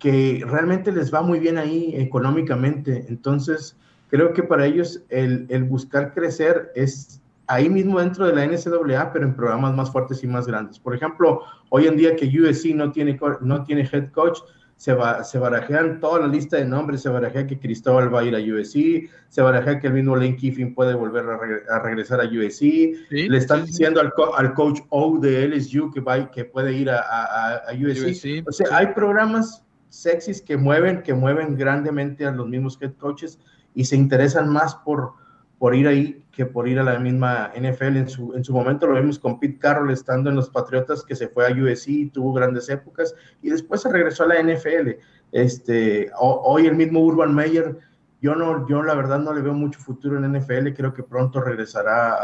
que realmente les va muy bien ahí económicamente. Entonces, creo que para ellos el, el buscar crecer es ahí mismo dentro de la NCAA, pero en programas más fuertes y más grandes. Por ejemplo, hoy en día que USC no tiene, no tiene head coach, se, va, se barajean toda la lista de nombres, se barajea que Cristóbal va a ir a USC, se barajea que el mismo Lane Kiffin puede volver a, re- a regresar a USC, Sí, le están diciendo al, co- al coach O de LSU que, va, que puede ir a, a, USC. USC, O sea, hay programas sexys que mueven, que mueven grandemente a los mismos head coaches y se interesan más por, por ir ahí que por ir a la misma NFL. En su, en su momento lo vimos con Pete Carroll estando en los Patriotas, que se fue a USC, tuvo grandes épocas y después se regresó a la NFL. Este, ho- hoy el mismo Urban Meyer Yo no, yo la verdad no le veo mucho futuro en NFL. Creo que pronto regresará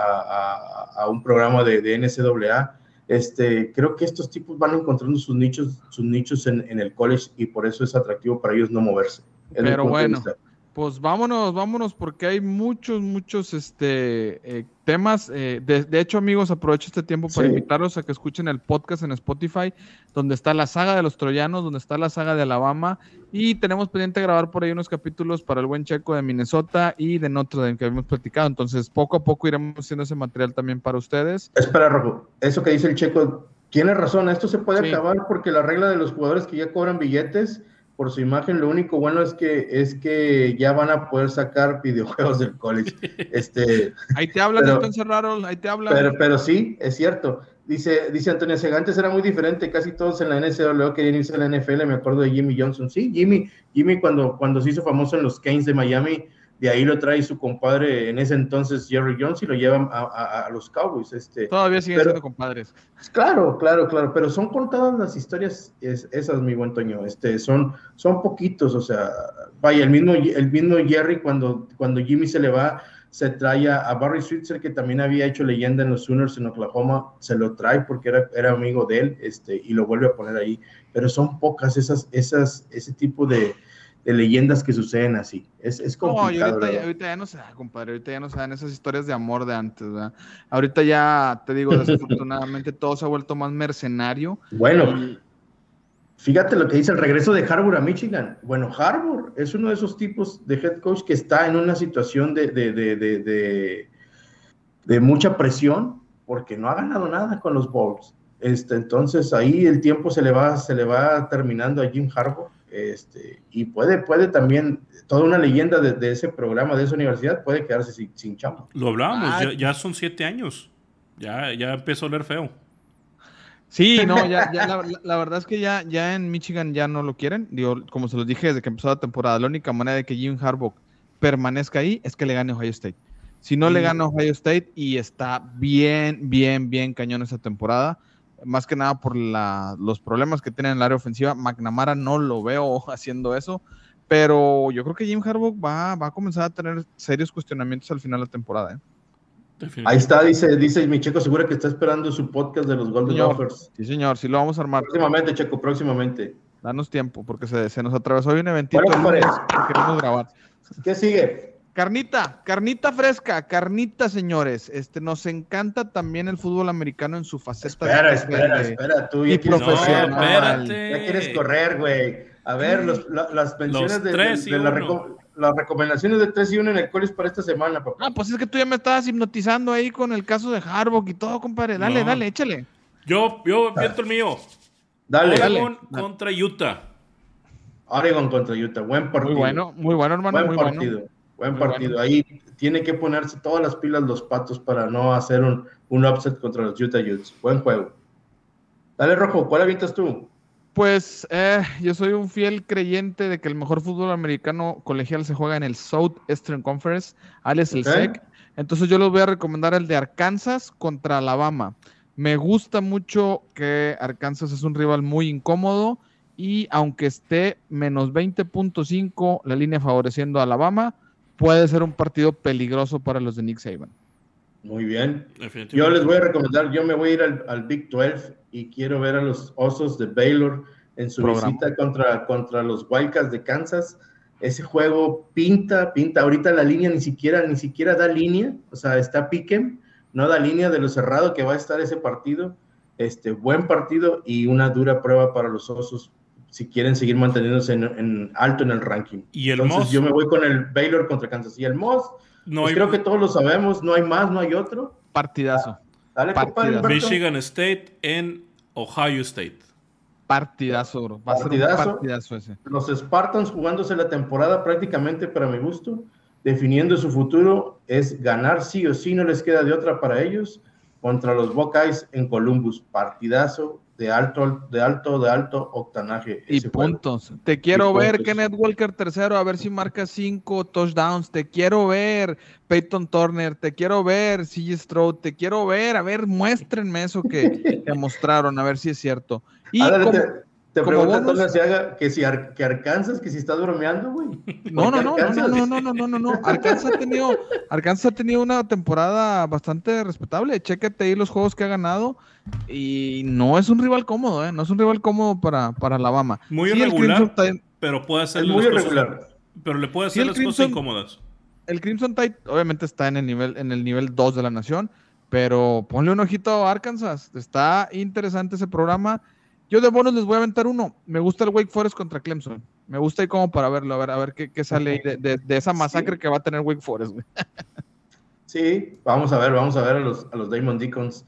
a, un programa de, de, NCAA. Este, creo que estos tipos van encontrando sus nichos, sus nichos en, en el college y por eso es atractivo para ellos no moverse. Pero bueno, pues vámonos, vámonos, porque hay muchos, muchos este, eh, temas. Eh, de, hecho, amigos, aprovecho este tiempo para invitarlos a que escuchen el podcast en Spotify, donde está la saga de los troyanos, donde está la saga de Alabama, y tenemos pendiente grabar por ahí unos capítulos para el buen checo de Minnesota y de Notre Dame que habíamos platicado. Entonces, poco a poco iremos haciendo ese material también para ustedes. Espera, Rojo, eso que dice el checo, tiene razón, esto se puede acabar porque la regla de los jugadores que ya cobran billetes por su imagen. Lo único bueno es que es que ya van a poder sacar <laughs> videojuegos del college. Este, ahí te hablan, entonces, Raro, ahí te hablan. Pero, pero sí, es cierto. Dice, dice Antonio Segantes era muy diferente, casi todos en la NCAA querían irse a la NFL, me acuerdo de Jimmy Johnson. Sí, Jimmy, Jimmy cuando, cuando se hizo famoso en los Canes de Miami, de ahí lo trae su compadre en ese entonces Jerry Jones y lo llevan a, los Cowboys. Este, Todavía siguen siendo compadres. Claro, claro, claro, pero son contadas las historias esas, mi buen Toño. Este, son, son poquitos, o sea, vaya, el mismo, el mismo Jerry cuando, cuando Jimmy se le va, se trae a, Barry Switzer, que también había hecho leyenda en los Sooners en Oklahoma, se lo trae porque era, era amigo de él, este, y lo vuelve a poner ahí. Pero son pocas esas, esas, ese tipo de, de leyendas que suceden así. Es, es complicado. No, ahorita, ya, no se da, compadre. Ahorita ya no se dan esas historias de amor de antes, ¿verdad? Ahorita ya, te digo, desafortunadamente <laughs> todo se ha vuelto más mercenario. Bueno, fíjate lo que dice el regreso de Harbour a Michigan. Bueno, Harbour es uno de esos tipos de head coach que está en una situación de, de, de, de, de mucha presión porque no ha ganado nada con los Bulls. Este, entonces ahí el tiempo se le va, se le va terminando a Jim Harbour este, y puede, puede también, toda una leyenda de, ese programa, de esa universidad, puede quedarse sin, sin chamba. Lo hablábamos, ah, ya, son siete años. Ya, ya empezó a oler feo. Sí, <laughs> no, ya, ya la, verdad es que ya, ya en Michigan ya no lo quieren. Digo, como se los dije desde que empezó la temporada, la única manera de que Jim Harbaugh permanezca ahí es que le gane Ohio State. Si no le gana Ohio State y está bien, bien, bien cañón esa temporada, más que nada por los problemas que tiene en el área ofensiva. McNamara no lo veo <laughs> haciendo eso, pero yo creo que Jim Harbaugh va, va a comenzar a tener serios cuestionamientos al final de la temporada. ¿eh? Ahí está, dice, dice mi Checo, seguro que está esperando su podcast de los Golden Offers. Sí, señor, sí lo vamos a armar. Próximamente, Checo, próximamente. Danos tiempo, porque se, se nos atravesó hoy un eventito que queremos grabar. ¿Qué sigue? Carnita, carnita fresca, carnita, señores. Este, nos encanta también el fútbol americano en su faceta. Espera, espera, espera, tú quieres, profesional. ya quieres correr, güey. A ver, los, las pensiones de, las recomendaciones de 3 y 1 en el college para esta semana, papá. Ah, pues es que tú ya me estabas hipnotizando ahí con el caso de Harbaugh y todo, compadre. Dale, dale, échale. Yo, yo viento el mío. Dale, Oregon contra Utah. Oregon contra Utah, buen partido. Muy bueno, muy bueno, hermano. Buen muy partido. Bueno. Buen partido. Ahí tiene que ponerse todas las pilas los patos para no hacer un, un upset contra los Utah Utes. Buen juego. Dale, Rojo, ¿cuál avientas tú? Pues eh, yo soy un fiel creyente de que el mejor fútbol americano colegial se juega en el Southeastern Conference, Alex el SEC. Entonces yo les voy a recomendar el de Arkansas contra Alabama. Me gusta mucho que Arkansas es un rival muy incómodo y aunque esté menos 20.5 la línea favoreciendo a Alabama, puede ser un partido peligroso para los de Nick Saban. Muy bien. Yo les voy a recomendar, yo me voy a ir al, Big 12 y quiero ver a los Osos de Baylor en su visita contra, contra los Wildcats de Kansas. Ese juego pinta, pinta. Ahorita la línea ni siquiera, ni siquiera da línea, o sea, está piquen, no da línea de lo cerrado que va a estar ese partido. Este buen partido y una dura prueba para los Osos si quieren seguir manteniéndose en, alto en el ranking. ¿Y el Entonces yo me voy con el Baylor contra Kansas. Y el Moss, no pues creo que todos lo sabemos, no hay más, no hay otro. Partidazo. dale, Partidazo. Michigan State en Ohio State. Partidazo, bro. Va partidazo. A partidazo ese. Los Spartans jugándose la temporada prácticamente para mi gusto, definiendo su futuro, es ganar sí o sí, no les queda de otra para ellos, contra los Buckeyes en Columbus. Partidazo, de alto, de alto, de alto octanaje. Y puntos. Te quiero ver, Kenneth Walker tercero, a ver si marca cinco touchdowns. Te quiero ver, Peyton Turner. Te quiero ver, CJ Stroud. Te quiero ver, a ver, muéstrenme eso que, mostraron, a ver si es cierto. Y Te te pregunta Antonio Asiaga que si ar, que Arkansas, que si estás bromeando, güey. No, no, no, Arkansas... no, no, no, no, no, no, Arkansas ha tenido, Arkansas ha tenido una temporada bastante respetable. Chécate ahí los juegos que ha ganado. Y no es un rival cómodo, ¿eh? No es un rival cómodo para, para Alabama. Muy sí, irregular, pero puede hacer muy irregular. Pero le puede hacer sí, las Crimson, cosas incómodas. El Crimson Tide obviamente está en el nivel en el nivel 2 de la nación, pero ponle un ojito a Arkansas. Está interesante ese programa. Yo de bonos les voy a aventar uno. Me gusta el Wake Forest contra Clemson. Me gusta ahí como para verlo, a ver, a ver qué, sale de, esa masacre que va a tener Wake Forest. Sí, vamos a ver, vamos a ver a los, a los Diamond Deacons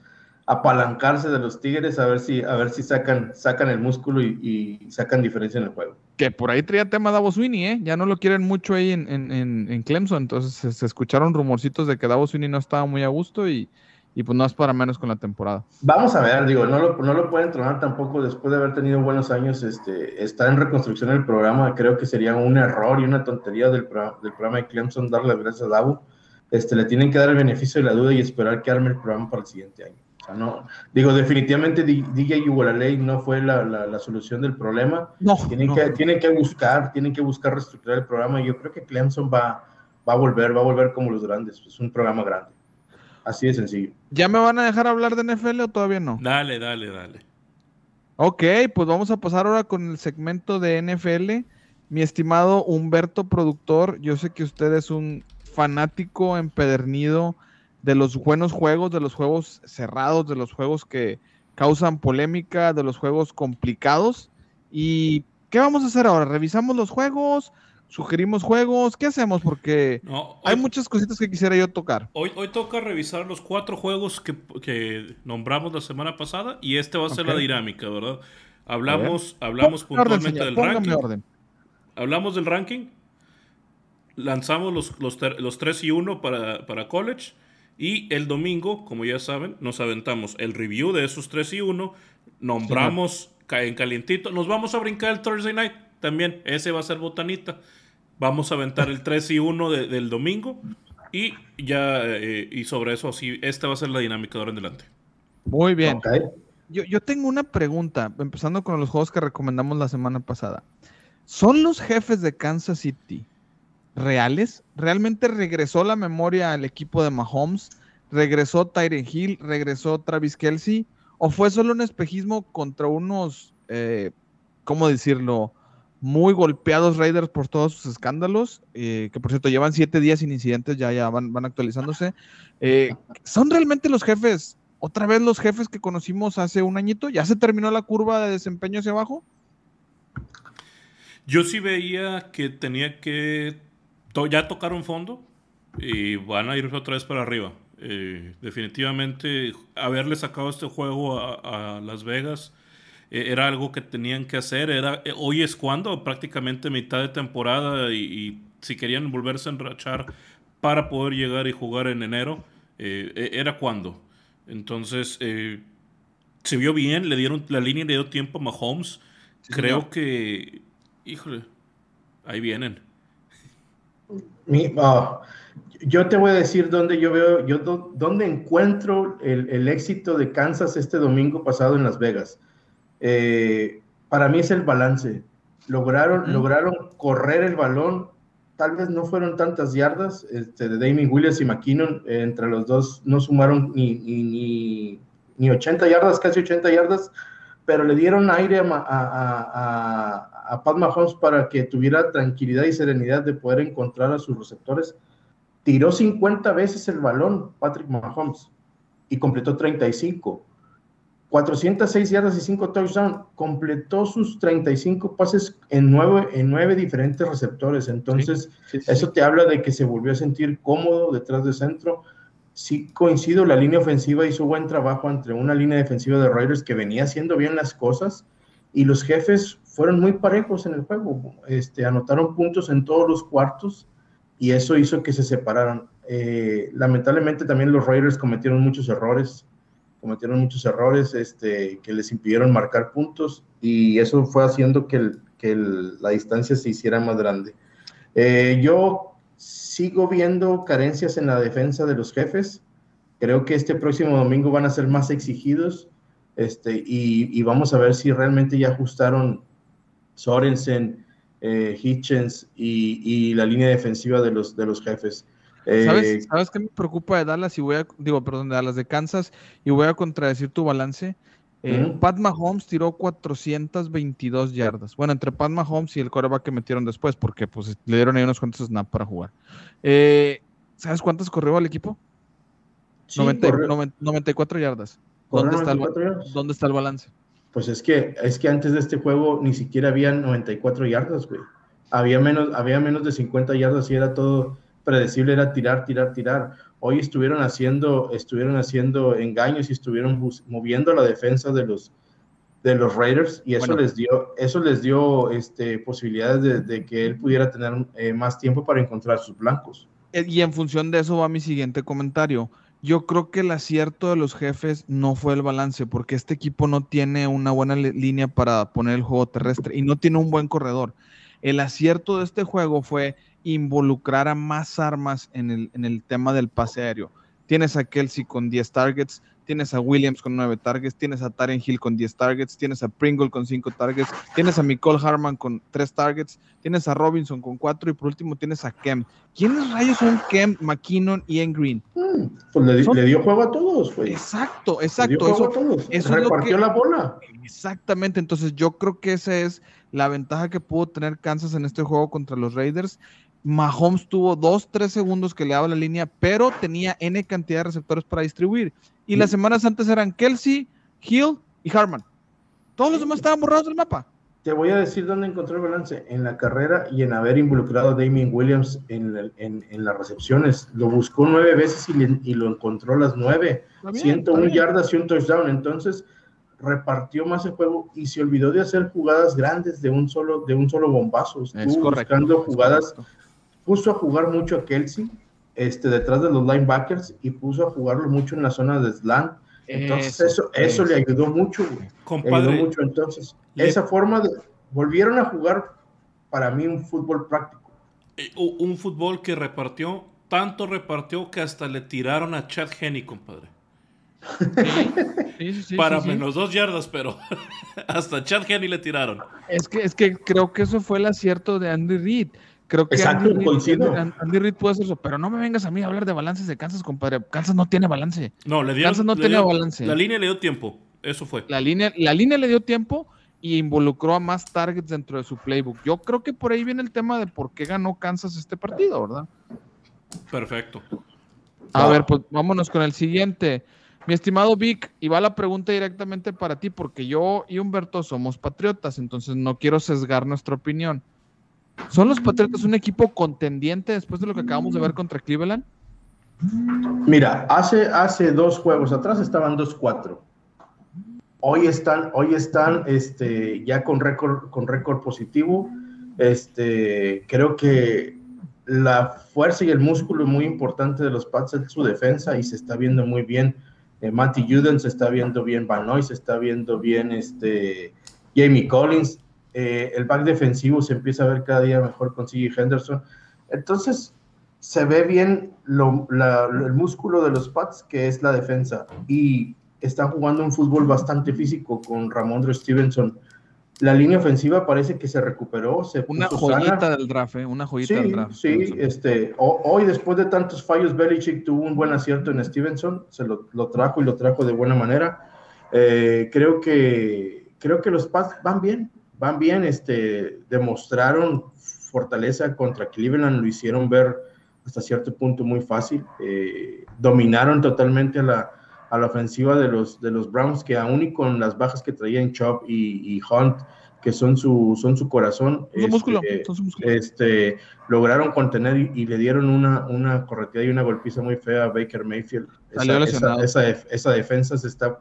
apalancarse de los Tigres a ver si, a ver si sacan, sacan el músculo y, sacan diferencia en el juego. Que por ahí traía tema Davos Winnie, ¿eh? Ya no lo quieren mucho ahí en, en, en Clemson, entonces se, escucharon rumorcitos de que Davos Winnie no estaba muy a gusto y, y pues no es para menos con la temporada. Vamos a ver, digo, no lo, no lo pueden tronar tampoco después de haber tenido buenos años, este, está en reconstrucción el programa, creo que sería un error y una tontería del, del programa de Clemson darle gracias a Davo. Este, le tienen que dar el beneficio de la duda y esperar que arme el programa para el siguiente año no, digo, definitivamente DJ ley no fue la, la, solución del problema. No, tienen, Que, tienen que buscar, tienen que buscar reestructurar el programa. Y yo creo que Clemson va, va a volver, va a volver como los grandes. Es un programa grande. Así de sencillo. ¿Ya me van a dejar hablar de NFL o todavía no? Dale, dale, dale. Ok, pues vamos a pasar ahora con el segmento de NFL. Mi estimado Humberto, productor, yo sé que usted es un fanático empedernido de los buenos juegos, de los juegos cerrados, de los juegos que causan polémica, de los juegos complicados. ¿Y qué vamos a hacer ahora? ¿Revisamos los juegos? ¿Sugerimos juegos? ¿Qué hacemos? Porque hay muchas cositas que quisiera yo tocar. Hoy, hoy toca revisar los cuatro juegos que, nombramos la semana pasada y este va a ser la dinámica, ¿verdad? Hablamos, hablamos puntualmente del ranking. Hablamos del ranking. Lanzamos los, los, los 3 y 1 para, para college y el domingo, como ya saben, nos aventamos el review de esos 3 y 1, nombramos en calientito, nos vamos a brincar el Thursday night también, ese va a ser botanita. Vamos a aventar el 3 y 1 del domingo y ya, eh, y sobre eso, así, esta va a ser la dinámica de ahora en adelante. Muy bien. Yo, yo tengo una pregunta, empezando con los juegos que recomendamos la semana pasada. ¿Son los jefes de Kansas City reales. Realmente regresó la memoria al equipo de Mahomes, regresó Tyren Hill, regresó Travis Kelsey, o fue solo un espejismo contra unos, eh, ¿cómo decirlo? Muy golpeados Raiders por todos sus escándalos, eh, que por cierto llevan siete días sin incidentes, ya, ya van, van actualizándose. Eh, ¿Son realmente los jefes, otra vez los jefes que conocimos hace un añito? ¿Ya se terminó la curva de desempeño hacia abajo? Yo sí veía que tenía que ya tocaron fondo y van a ir otra vez para arriba. Eh, definitivamente, haberle sacado este juego a, Las Vegas era algo que tenían que hacer. Era, eh, hoy es cuando, prácticamente mitad de temporada, y, si querían volverse a enrachar para poder llegar y jugar en enero, e, era cuando. Entonces, se vio bien, le dieron la línea, le dio tiempo a Mahomes. Creo que, híjole, ahí vienen. Yo te voy a decir dónde yo veo, yo dónde encuentro el, éxito de Kansas este domingo pasado en Las Vegas. Eh, para mí es el balance. Lograron, lograron correr el balón. Tal vez no fueron tantas yardas. Este, de Damien Williams y McKinnon, eh, entre los dos no sumaron ni, ni, ni, 80 yardas, casi 80 yardas, pero le dieron aire a, a Pat Mahomes para que tuviera tranquilidad y serenidad de poder encontrar a sus receptores. Tiró 50 veces el balón Patrick Mahomes y completó 35. 406 yardas y 5 touchdowns. Completó sus 35 pases en 9, en nueve diferentes receptores. Entonces, eso te habla de que se volvió a sentir cómodo detrás de centro. Sí coincido, la línea ofensiva hizo buen trabajo entre una línea defensiva de Raiders que venía haciendo bien las cosas y los jefes fueron muy parejos en el juego, este, anotaron puntos en todos los cuartos y eso hizo que se separaran. Eh, lamentablemente también los Raiders cometieron muchos errores, cometieron muchos errores este, que les impidieron marcar puntos y eso fue haciendo que, la distancia se hiciera más grande. Eh, yo sigo viendo carencias en la defensa de los jefes. Creo que este próximo domingo van a ser más exigidos Este, y, vamos a ver si realmente ya ajustaron Sorensen, eh, Hitchens y, la línea defensiva de los, de los jefes. ¿Sabes, ¿Sabes qué me preocupa de Dallas? Y voy a, digo, perdón, de Dallas de Kansas, y voy a contradecir tu balance. Eh, Pat Mahomes tiró 422 yardas. Bueno, entre Pat Mahomes y el coreback que metieron después, porque pues le dieron ahí unos cuantos snaps para jugar. Eh, ¿Sabes cuántas corrió al equipo? 94 yardas. ¿Dónde está, el, ¿Dónde está, el, balance? Pues es que, es que antes de este juego ni siquiera había 94 yardas, güey. Había menos, había menos de 50 yardas y era todo predecible, era tirar, tirar, tirar hoy estuvieron haciendo, estuvieron haciendo engaños y estuvieron moviendo la defensa de los, de los Raiders y eso les dio, eso les dio este, posibilidades de, que él pudiera tener eh, más tiempo para encontrar sus blancos. Eh, y en función de eso va mi siguiente comentario. Yo creo que el acierto de los jefes no fue el balance, porque este equipo no tiene una buena línea para poner el juego terrestre y no tiene un buen corredor. El acierto de este juego fue involucrar a más armas en el, en el tema del pase aéreo. Tienes a Kelsey con 10 targets, tienes a Williams con 9 targets, tienes a Taren Hill con 10 targets, tienes a Pringle con 5 targets, tienes a Nicole Harman con 3 targets, tienes a Robinson con 4 y por último tienes a Kem. ¿Quiénes rayos son Kem, McKinnon y En Green? Hmm, pues le, dio juego a todos, güey. Exacto, exacto. eso, a todos. Repartió la bola. Exactamente, entonces yo creo que esa es la ventaja que pudo tener Kansas en este juego contra los Raiders Mahomes tuvo dos, tres segundos que le daba la línea, pero tenía N cantidad de receptores para distribuir. Y las semanas antes eran Kelsey, Hill y Harman. Todos los demás estaban borrados del mapa. Te voy a decir dónde encontró el balance. En la carrera y en haber involucrado a Damien Williams en, las recepciones. Lo buscó nueve veces y, lo encontró las nueve. 101 yardas y un touchdown. Entonces repartió más el juego y se olvidó de hacer jugadas grandes de un solo, de un solo bombazo. Estuvo buscando jugadas puso a jugar mucho a Kelsey este, detrás de los linebackers y puso a jugarlo mucho en la zona de slant. Entonces eso, eso, le ayudó mucho, ayudó mucho. Entonces, esa forma de, volvieron a jugar para mí un fútbol práctico. Eh, un fútbol que repartió, tanto repartió que hasta le tiraron a Chad Henney, compadre. <laughs> para menos dos yardas, pero <laughs> hasta Chad Henney le tiraron. Es que, es que creo que eso fue el acierto de Andy Reid Creo que Exacto, Andy, Reid, puede hacer eso, pero no me vengas a mí a hablar de balances de Kansas, compadre. Kansas no tiene balance. No, le dio, Kansas no tenía balance. La línea le dio tiempo, eso fue. La línea, la línea le dio tiempo y involucró a más targets dentro de su playbook. Yo creo que por ahí viene el tema de por qué ganó Kansas este partido, ¿verdad? Perfecto. A ver, pues vámonos con el siguiente. Mi estimado Vic, y va la pregunta directamente para ti, porque yo y Humberto somos patriotas, entonces no quiero sesgar nuestra opinión. ¿Son los Patriotas un equipo contendiente después de lo que acabamos de ver contra Cleveland? Mira, hace, hace dos juegos atrás estaban 2-4. Hoy están, hoy están este, ya con récord con récord positivo. Este, creo que la fuerza y el músculo muy importante de los Pats es su defensa y se está viendo muy bien. Eh, Matty Juden se está viendo bien, Van se está viendo bien, este, Jamie Collins eh, el back defensivo se empieza a ver cada día mejor con C.J. Henderson. Entonces, se ve bien el músculo de los Pats, que es la defensa, y están jugando un fútbol bastante físico con Ramondre Stevenson. La línea ofensiva parece que se recuperó. Se una joyita del draft, ¿eh? una joyita del draft. Sí, este, hoy después de tantos fallos, Belichick tuvo un buen acierto en Stevenson, se lo, trajo y lo trajo de buena manera. Eh, creo, que, creo que los Pats van bien, van bien, este, demostraron fortaleza contra Cleveland, lo hicieron ver hasta cierto punto muy fácil, eh, dominaron totalmente a la, a la, ofensiva de los, de los Browns, que aún y con las bajas que traían Chop y, Hunt, que son su, son su corazón, este, este, lograron contener y, le dieron una, una corretida y una golpiza muy fea a Baker Mayfield. Esa, esa, esa, defensa se está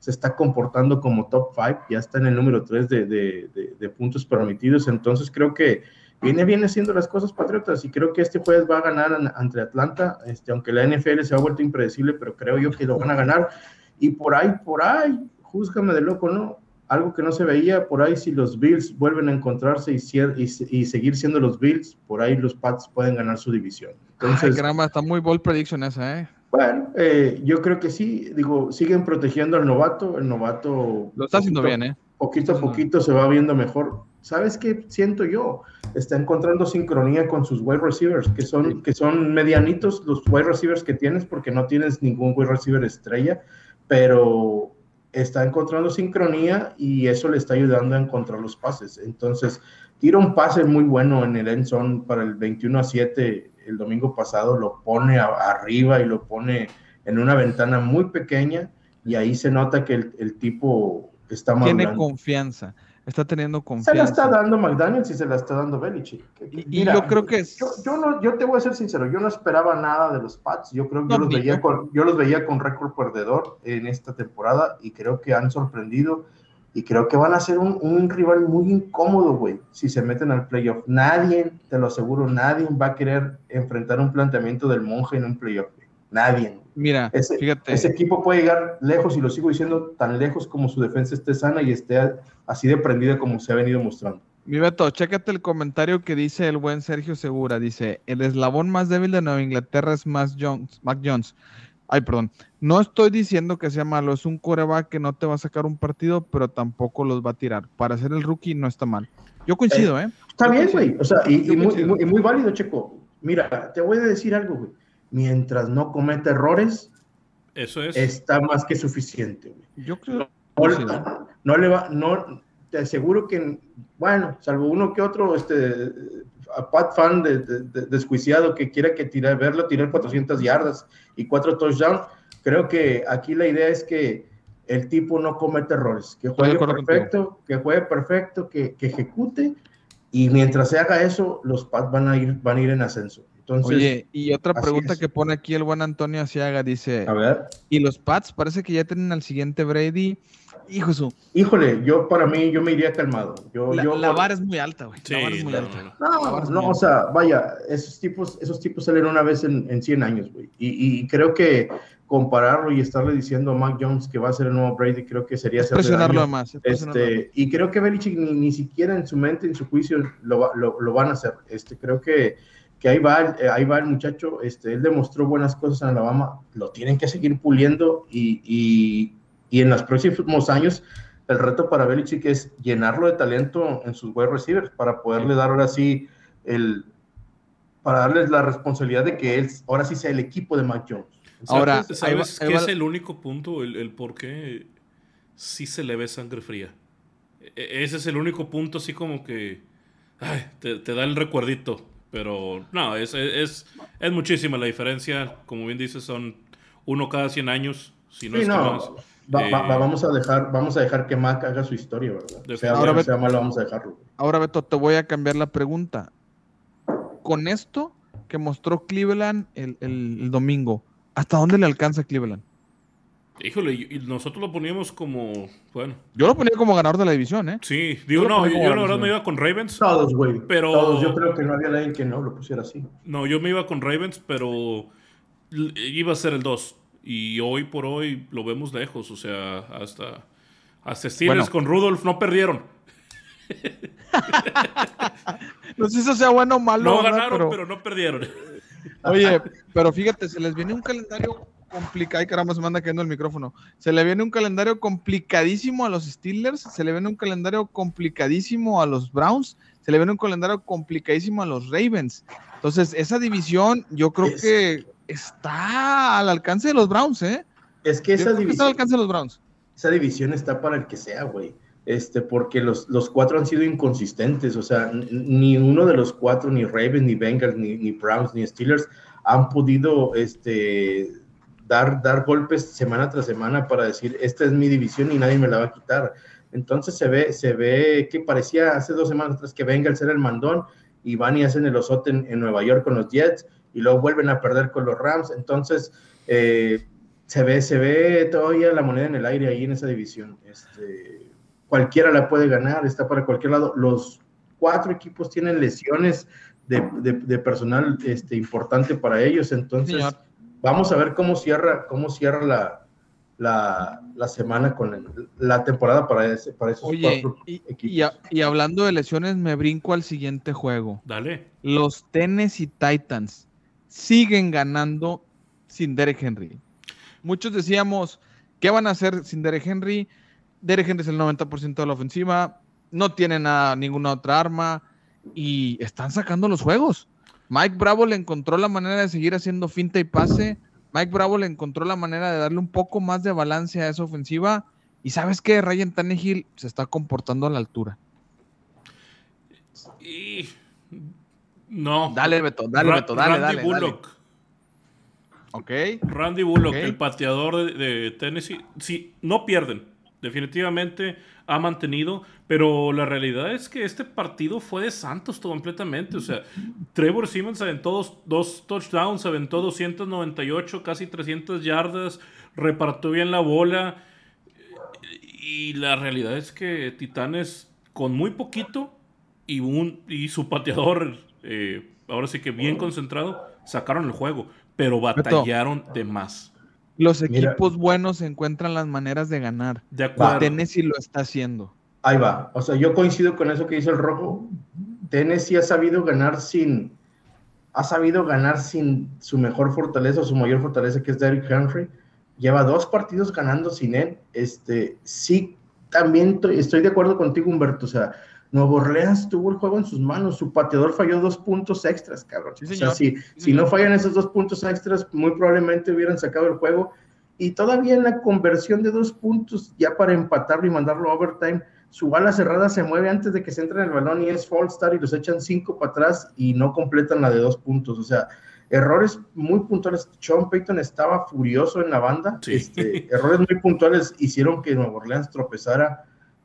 se está comportando como top 5, ya está en el número 3 de, de, de, puntos permitidos, entonces creo que viene bien haciendo las cosas Patriotas y creo que este jueves va a ganar ante Atlanta, este, aunque la NFL se ha vuelto impredecible, pero creo yo que lo van a ganar. Y por ahí, por ahí, júzgame de loco, ¿no? Algo que no se veía, por ahí si los Bills vuelven a encontrarse y, y, seguir siendo los Bills, por ahí los Pats pueden ganar su división. Entonces, Ay, caramba, está muy bold prediction esa, ¿eh? Bueno, eh, yo creo que sí, digo, siguen protegiendo al novato, el novato... Lo está haciendo bien, ¿eh? Poquito a poquito se va viendo mejor. ¿Sabes qué siento yo? Está encontrando sincronía con sus wide receivers, que son, que son medianitos los wide receivers que tienes, porque no tienes ningún wide receiver estrella, pero está encontrando sincronía y eso le está ayudando a encontrar los pases. Entonces, tira un pase muy bueno en el end zone para el 21 a 7 el domingo pasado, lo pone arriba y lo pone en una ventana muy pequeña y ahí se nota que el, tipo está más Tiene confianza, está teniendo confianza. Se la está dando McDaniels y se la está dando Belichick. Y, yo creo que es... Yo, no, yo te voy a ser sincero, yo no esperaba nada de los Pats, yo creo que yo, los veía con, yo los veía con récord perdedor en esta temporada y creo que han sorprendido y creo que van a ser un, rival muy incómodo, güey, si se meten al playoff. Nadie, te lo aseguro, nadie va a querer enfrentar un planteamiento del monje en un playoff. Nadie. Mira, ese, fíjate. Ese equipo puede llegar lejos, y lo sigo diciendo, tan lejos como su defensa esté sana y esté así de prendida como se ha venido mostrando. Mi Beto, chécate el comentario que dice el buen Sergio Segura. Dice, el eslabón más débil de Nueva Inglaterra es Mac Jones. Mac Jones. Ay, perdón. No estoy diciendo que sea malo, es un coreback que no te va a sacar un partido, pero tampoco los va a tirar. Para ser el rookie no está mal. Yo coincido, ¿eh? Está bien, güey. O sea, y, muy, válido, Checo. Mira, te voy a decir algo, güey. Mientras no cometa errores, eso es. Está más que suficiente, güey. Yo creo. No, no le va, no, te aseguro que, bueno, salvo uno que otro, este, a Pat fan de, desjuiciado que quiera que tire, verlo tirar 400 yardas y cuatro touchdowns, creo que aquí la idea es que el tipo no cometa errores, que juegue perfecto, que juegue perfecto, que, ejecute y mientras se haga eso, los Pats van a ir, van a ir en ascenso. Entonces, Oye, y otra pregunta que pone aquí el buen Antonio Asiaga dice, a ver. ¿y los Pats parece que ya tienen al siguiente Brady? Hijo su. Híjole, yo para mí, yo me iría calmado. Yo, la, yo, la vara es muy alta, güey. la vara es muy alta. No, no, o sea, vaya, esos tipos, esos tipos salen una vez en, en 100 años, güey. Y, y, creo que compararlo y estarle diciendo a Mac Jones que va a ser el nuevo Brady, creo que sería presionarlo más. Este, y creo que Belichick ni, ni, siquiera en su mente, en su juicio, lo, lo, lo van a hacer. Este, creo que que ahí va, eh, ahí va el muchacho, este, él demostró buenas cosas en Alabama, lo tienen que seguir puliendo y, y, y en los próximos años el reto para Belichick es llenarlo de talento en sus wide receivers para poderle dar ahora sí el para darles la responsabilidad de que él ahora sí sea el equipo de Mac Jones. Ahora, ¿sabes qué es el único punto, el, por qué sí se le ve sangre fría? E, e, ese es el único punto así como que te, da el recuerdito. Pero no, es, es, es, muchísima la diferencia. Como bien dices, son uno cada 100 años. Si no es no. Eh, vamos, a dejar, vamos a dejar que Mac haga su historia, ¿verdad? ahora, Beto, vamos a dejarlo. Ahora, Beto, te voy a cambiar la pregunta. Con esto que mostró Cleveland el, domingo, ¿hasta dónde le alcanza Cleveland? Híjole, y nosotros lo poníamos como, bueno. Yo lo ponía como ganador de la división, ¿eh? Sí, digo, no, yo, la verdad me iba con Ravens. Todos, güey. Pero... Todos, yo creo que no había nadie que no lo pusiera así. No, yo me iba con Ravens, pero iba a ser el 2. Y hoy por hoy lo vemos lejos, o sea, hasta, hasta Steelers con Rudolph no perdieron. <laughs> no sé si eso sea bueno o malo. No ganaron, pero... no perdieron. Oye, <laughs> pero fíjate, se les viene un calendario complicado. Ay, caramba, se manda quedando el micrófono. Se le viene un calendario complicadísimo a los Steelers, se le viene un calendario complicadísimo a los Browns, se le viene un calendario complicadísimo a los Ravens. Entonces, esa división, yo creo que está al alcance de los Browns, ¿eh? Es que esa división. Está al alcance de los Browns. Esa división está para el que sea, güey. Este, porque los, los cuatro han sido inconsistentes, o sea, ni uno de los cuatro, ni Ravens, ni Bengals, ni, ni Browns, ni Steelers, han podido este, dar, dar golpes semana tras semana para decir, esta es mi división y nadie me la va a quitar. Entonces se ve, se ve que parecía hace dos semanas atrás que Bengals era el mandón y van y hacen el osote en, en Nueva York con los Jets y luego vuelven a perder con los Rams. Entonces, eh, se, ve, se ve todavía la moneda en el aire ahí en esa división. Este, cualquiera la puede ganar, está para cualquier lado. Los cuatro equipos tienen lesiones de, personal este, importante para ellos. Entonces, vamos a ver cómo cierra, cómo cierra la, la, semana con la temporada para, ese, para esos cuatro equipos. Y, y, hablando de lesiones, me brinco al siguiente juego. Dale. Los Tennessee Titans siguen ganando sin Derek Henry. Muchos decíamos, ¿qué van a hacer sin Derek Henry? Derek Henry es el 90% de la ofensiva, no tiene nada, ninguna otra arma y están sacando los juegos. Mike Bravo le encontró la manera de seguir haciendo finta y pase. Mike Bravo le encontró la manera de darle un poco más de balance a esa ofensiva. Y sabes que Ryan Tannehill se está comportando a la altura. Y... No. Dale, Beto, dale, Beto, dale, Randy dale. Bullock. Ok. Randy Bullock, el pateador de, de Tennessee. Sí, no pierden. Definitivamente ha mantenido, pero la realidad es que este partido fue de Santos completamente. O sea, Trevor Simmons aventó dos, dos touchdowns, aventó 298, casi 300 yardas, repartió bien la bola. Y la realidad es que Titanes, con muy poquito y, un, y su pateador, eh, ahora sí que bien concentrado, sacaron el juego, pero batallaron de más. Los Mira. equipos buenos encuentran las maneras de ganar. De acuerdo. Tennessee lo está haciendo. Ahí va. O sea, yo coincido con eso que dice el rojo. Tennessee ha sabido ganar sin, ha sabido ganar sin su mejor fortaleza o su mayor fortaleza, que es Derrick Henry. Lleva dos partidos ganando sin él. Este, sí, también to- estoy de acuerdo contigo, Humberto. O sea, Nuevo Orleans tuvo el juego en sus manos. Su pateador falló dos puntos extras, cabrón. Sí, o sea, si, Sí, si no fallan esos dos puntos extras, muy probablemente hubieran sacado el juego. Y todavía en la conversión de dos puntos, ya para empatarlo y mandarlo a overtime, su bala cerrada se mueve antes de que se entre en el balón y es false start y los echan cinco para atrás y no completan la de dos puntos. O sea, errores muy puntuales. Sean Payton estaba furioso en la banda. Sí. Este, <laughs> errores muy puntuales hicieron que Nueva Orleans tropezara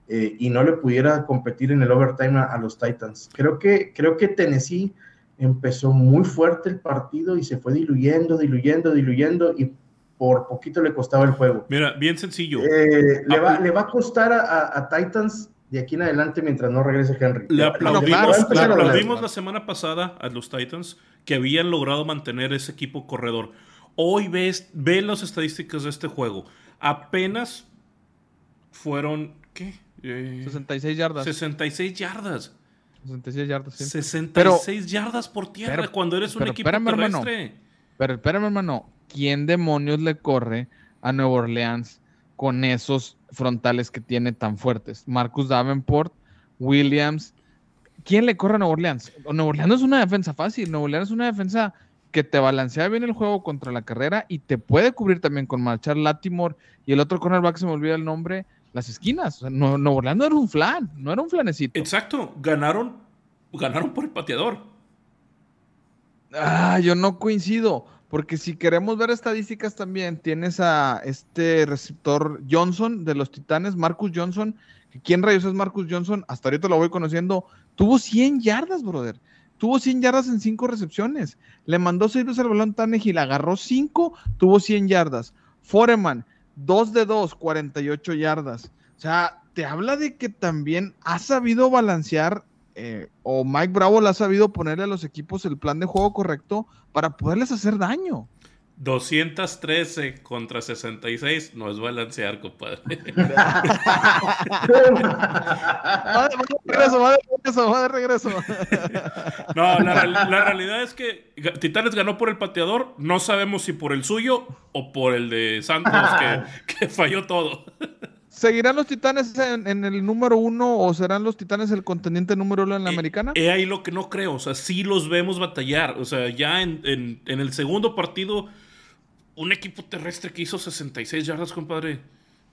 eh, y no le pudiera competir en el overtime a, a los Titans. Creo que, creo que Tennessee empezó muy fuerte el partido y se fue diluyendo, diluyendo, diluyendo y por poquito le costaba el juego. Mira, bien sencillo. Eh, le, va, le va a costar a, a- a Titans de aquí en adelante mientras no regrese Henry. Le claro, aplaudimos la semana pasada a los Titans que habían logrado mantener ese equipo corredor. Hoy ves, ve las estadísticas de este juego. Apenas fueron, ¿qué? Eh, 66 yardas. 66 yardas. 66 yardas, sí. 66 yardas por tierra pero- cuando eres un pero equipo espérame, hermano. terrestre. Pero espérame, hermano. ¿Quién demonios le corre a Nueva Orleans con esos frontales que tiene tan fuertes? Marcus Davenport, Williams. ¿Quién le corre a Nueva Orleans? Nueva Orleans no es una defensa fácil. Nueva Orleans es una defensa que te balancea bien el juego contra la carrera y te puede cubrir también con Marchar Latimore y el otro cornerback, se me olvida el nombre, las esquinas. O sea, no- no era un flan, no era un flanecito. Exacto, ganaron, ganaron por el pateador. Ah, yo no coincido, porque si queremos ver estadísticas también, tienes a este receptor Johnson de los Titanes, Marcus Johnson. ¿Quién rayos es Marcus Johnson? Hasta ahorita lo voy conociendo. Tuvo 100 yardas, brother. Tuvo 100 yardas en 5 recepciones. Le mandó 6 veces al balón Tannehill, agarró 5, tuvo 100 yardas. Foreman, 2 de 2, 48 yardas. O sea, te habla de que también ha sabido balancear eh, o Mike Bravo le ha sabido ponerle a los equipos el plan de juego correcto para poderles hacer daño. 213 contra 66 no es balancear, compadre. <laughs> Va de, regreso, va de regreso, va de regreso. No, la, real- la realidad es que Titanes ganó por el pateador. No sabemos si por el suyo o por el de Santos, que, <laughs> que falló todo. ¿Seguirán los titanes en, en el número uno o serán los titanes el contendiente número uno en la Eh, americana? He ahí lo que no creo. O sea, sí los vemos batallar. O sea, ya en, en- en el segundo partido, un equipo terrestre que hizo 66 yardas, compadre,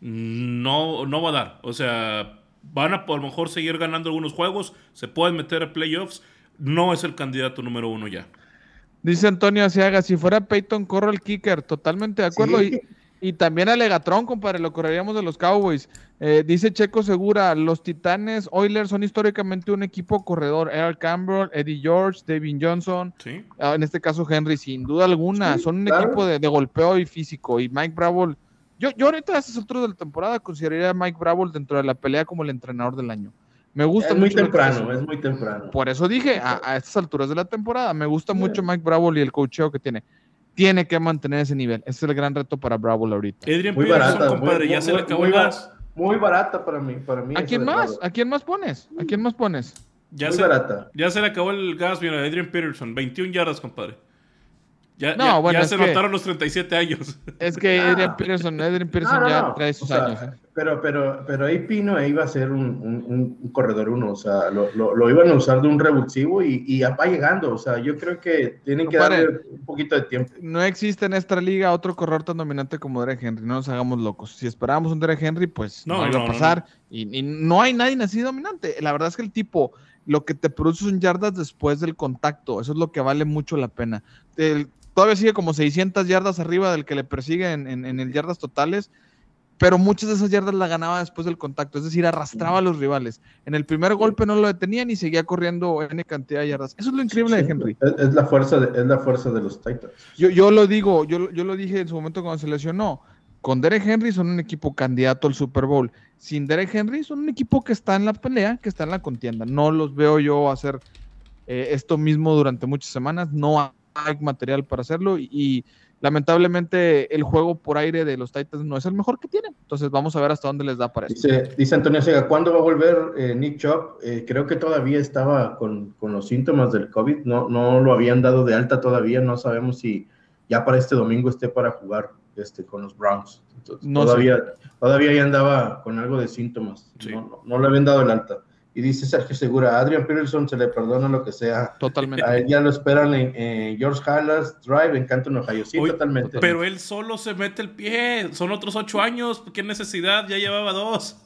no, no va a dar. O sea, van a por lo mejor seguir ganando algunos juegos, se pueden meter a playoffs. No es el candidato número uno ya. Dice Antonio Asiaga, si fuera Peyton, corro el kicker. Totalmente de acuerdo. Sí. Y, también a Legatron, compadre, lo correríamos de los Cowboys. Eh, dice Checo Segura, los Titanes Oilers son históricamente un equipo corredor. Earl Campbell, Eddie George, David Johnson, ¿Sí? ah, en este caso Henry, sin duda alguna. Sí, son un claro. equipo de, de golpeo y físico. Y Mike Bravo, yo, yo ahorita a estas alturas de la temporada consideraría a Mike Bravo dentro de la pelea como el entrenador del año. Me gusta Es muy mucho temprano, es muy temprano. Por eso dije, a, a estas alturas de la temporada, me gusta mucho Mike Bravo y el coacheo que tiene. Tiene que mantener ese nivel. Ese es el gran reto para Bravo ahorita. Adrian Muy Peterson, barata, compadre, muy- ya muy- se le acabó muy el gas. Muy barata para mí. Para mí ¿A quién más? Bravo. ¿A quién más pones? ¿A quién más pones? Ya muy se, barata. ya se le acabó el gas, mira, Adrian Peterson, 21 yardas, compadre. Ya, no, bueno, ya se notaron los 37 años. Es que ah. Adrian Peterson, Adrian Peterson ya trae sus años. ¿eh? Pero, pero, pero ahí Pino iba a ser un, un, corredor uno, o sea, lo, lo, iban a usar de un revulsivo y, y va llegando, o sea, yo creo que tienen que darle un poquito de tiempo. No existe en esta liga otro corredor tan dominante como Derek Henry, no nos hagamos locos. Si esperábamos un Derek Henry, pues no, iba a pasar. Y, y no hay nadie así dominante. La verdad es que el tipo lo que te produce son yardas después del contacto. Eso es lo que vale mucho la pena. Todavía sigue como 600 yardas arriba del que le persigue en, en, el yardas totales, pero muchas de esas yardas la ganaba después del contacto, es decir, arrastraba a los rivales. En el primer golpe no lo detenían y seguía corriendo N cantidad de yardas. Eso es lo increíble de Henry. Es, la fuerza de, es la fuerza de los Titans. Yo, yo lo digo, yo, yo lo dije en su momento cuando se lesionó con Derek Henry son un equipo candidato al Super Bowl. Sin Derek Henry son un equipo que está en la pelea, que está en la contienda. No los veo yo hacer eh, esto mismo durante muchas semanas. No hay material para hacerlo y, lamentablemente el juego por aire de los Titans no es el mejor que tienen. Entonces vamos a ver hasta dónde les da para eso. Dice, Antonio Sega, ¿cuándo va a volver eh, Nick Chubb? Eh, creo que todavía estaba con, los síntomas del COVID. No, no lo habían dado de alta todavía. No sabemos si ya para este domingo esté para jugar este, con los Browns. todavía, todavía ya andaba con algo de síntomas. No, no, le habían dado el alta. Y dice Sergio Segura, a Adrian Peterson se le perdona lo que sea. Totalmente. A él ya lo esperan en George Hallas Drive en Canton, Ohio. Sí, totalmente. Pero él solo se mete el pie. Son otros ocho años. ¿Qué necesidad? Ya llevaba dos.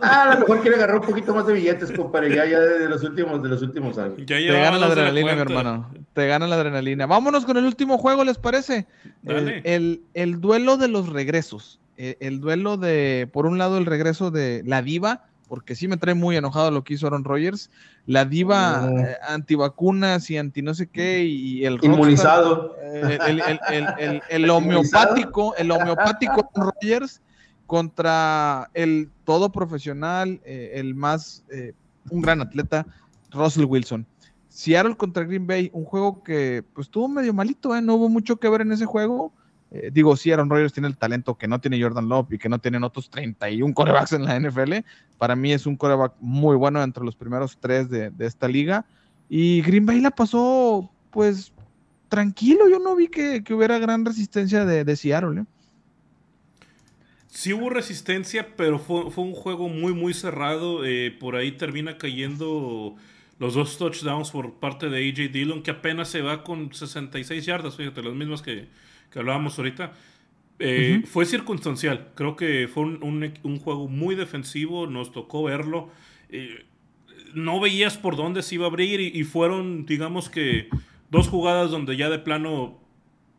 Ah, a lo mejor quiere agarrar un poquito más de billetes, compadre, ya, ya de los últimos, de los últimos años. Te gana la adrenalina, mi hermano. Te gana la adrenalina. Vámonos con el último juego, ¿les parece? El, el, duelo de los regresos. Eh, el, duelo de, por un lado, el regreso de la diva, porque sí me trae muy enojado lo que hizo Aaron Rodgers. La diva eh, antivacunas y anti no sé qué, y el inmunizado. Eh, el, el, <laughs> homeopático, el homeopático Rodgers contra el todo profesional, eh, el más, eh, un gran atleta, Russell Wilson. Seattle contra Green Bay, un juego que pues estuvo medio malito, ¿eh? no hubo mucho que ver en ese juego. Digo, sí, Aaron Rodgers tiene el talento que no tiene Jordan Love y que no tienen otros 31 <laughs> corebacks en la NFL. Para mí es un coreback muy bueno entre los primeros tres de, esta liga. Y Green Bay la pasó, pues, tranquilo. Yo no vi que, hubiera gran resistencia de, de Seattle. ¿eh? Sí hubo resistencia, pero fue, un juego muy, muy cerrado. Eh, por ahí termina cayendo los dos touchdowns por parte de AJ Dillon, que apenas se va con 66 yardas, fíjate, las mismas que, hablábamos ahorita. Eh, fue circunstancial, creo que fue un, juego muy defensivo, nos tocó verlo. Eh, no veías por dónde se iba a abrir y, fueron, digamos que, dos jugadas donde ya de plano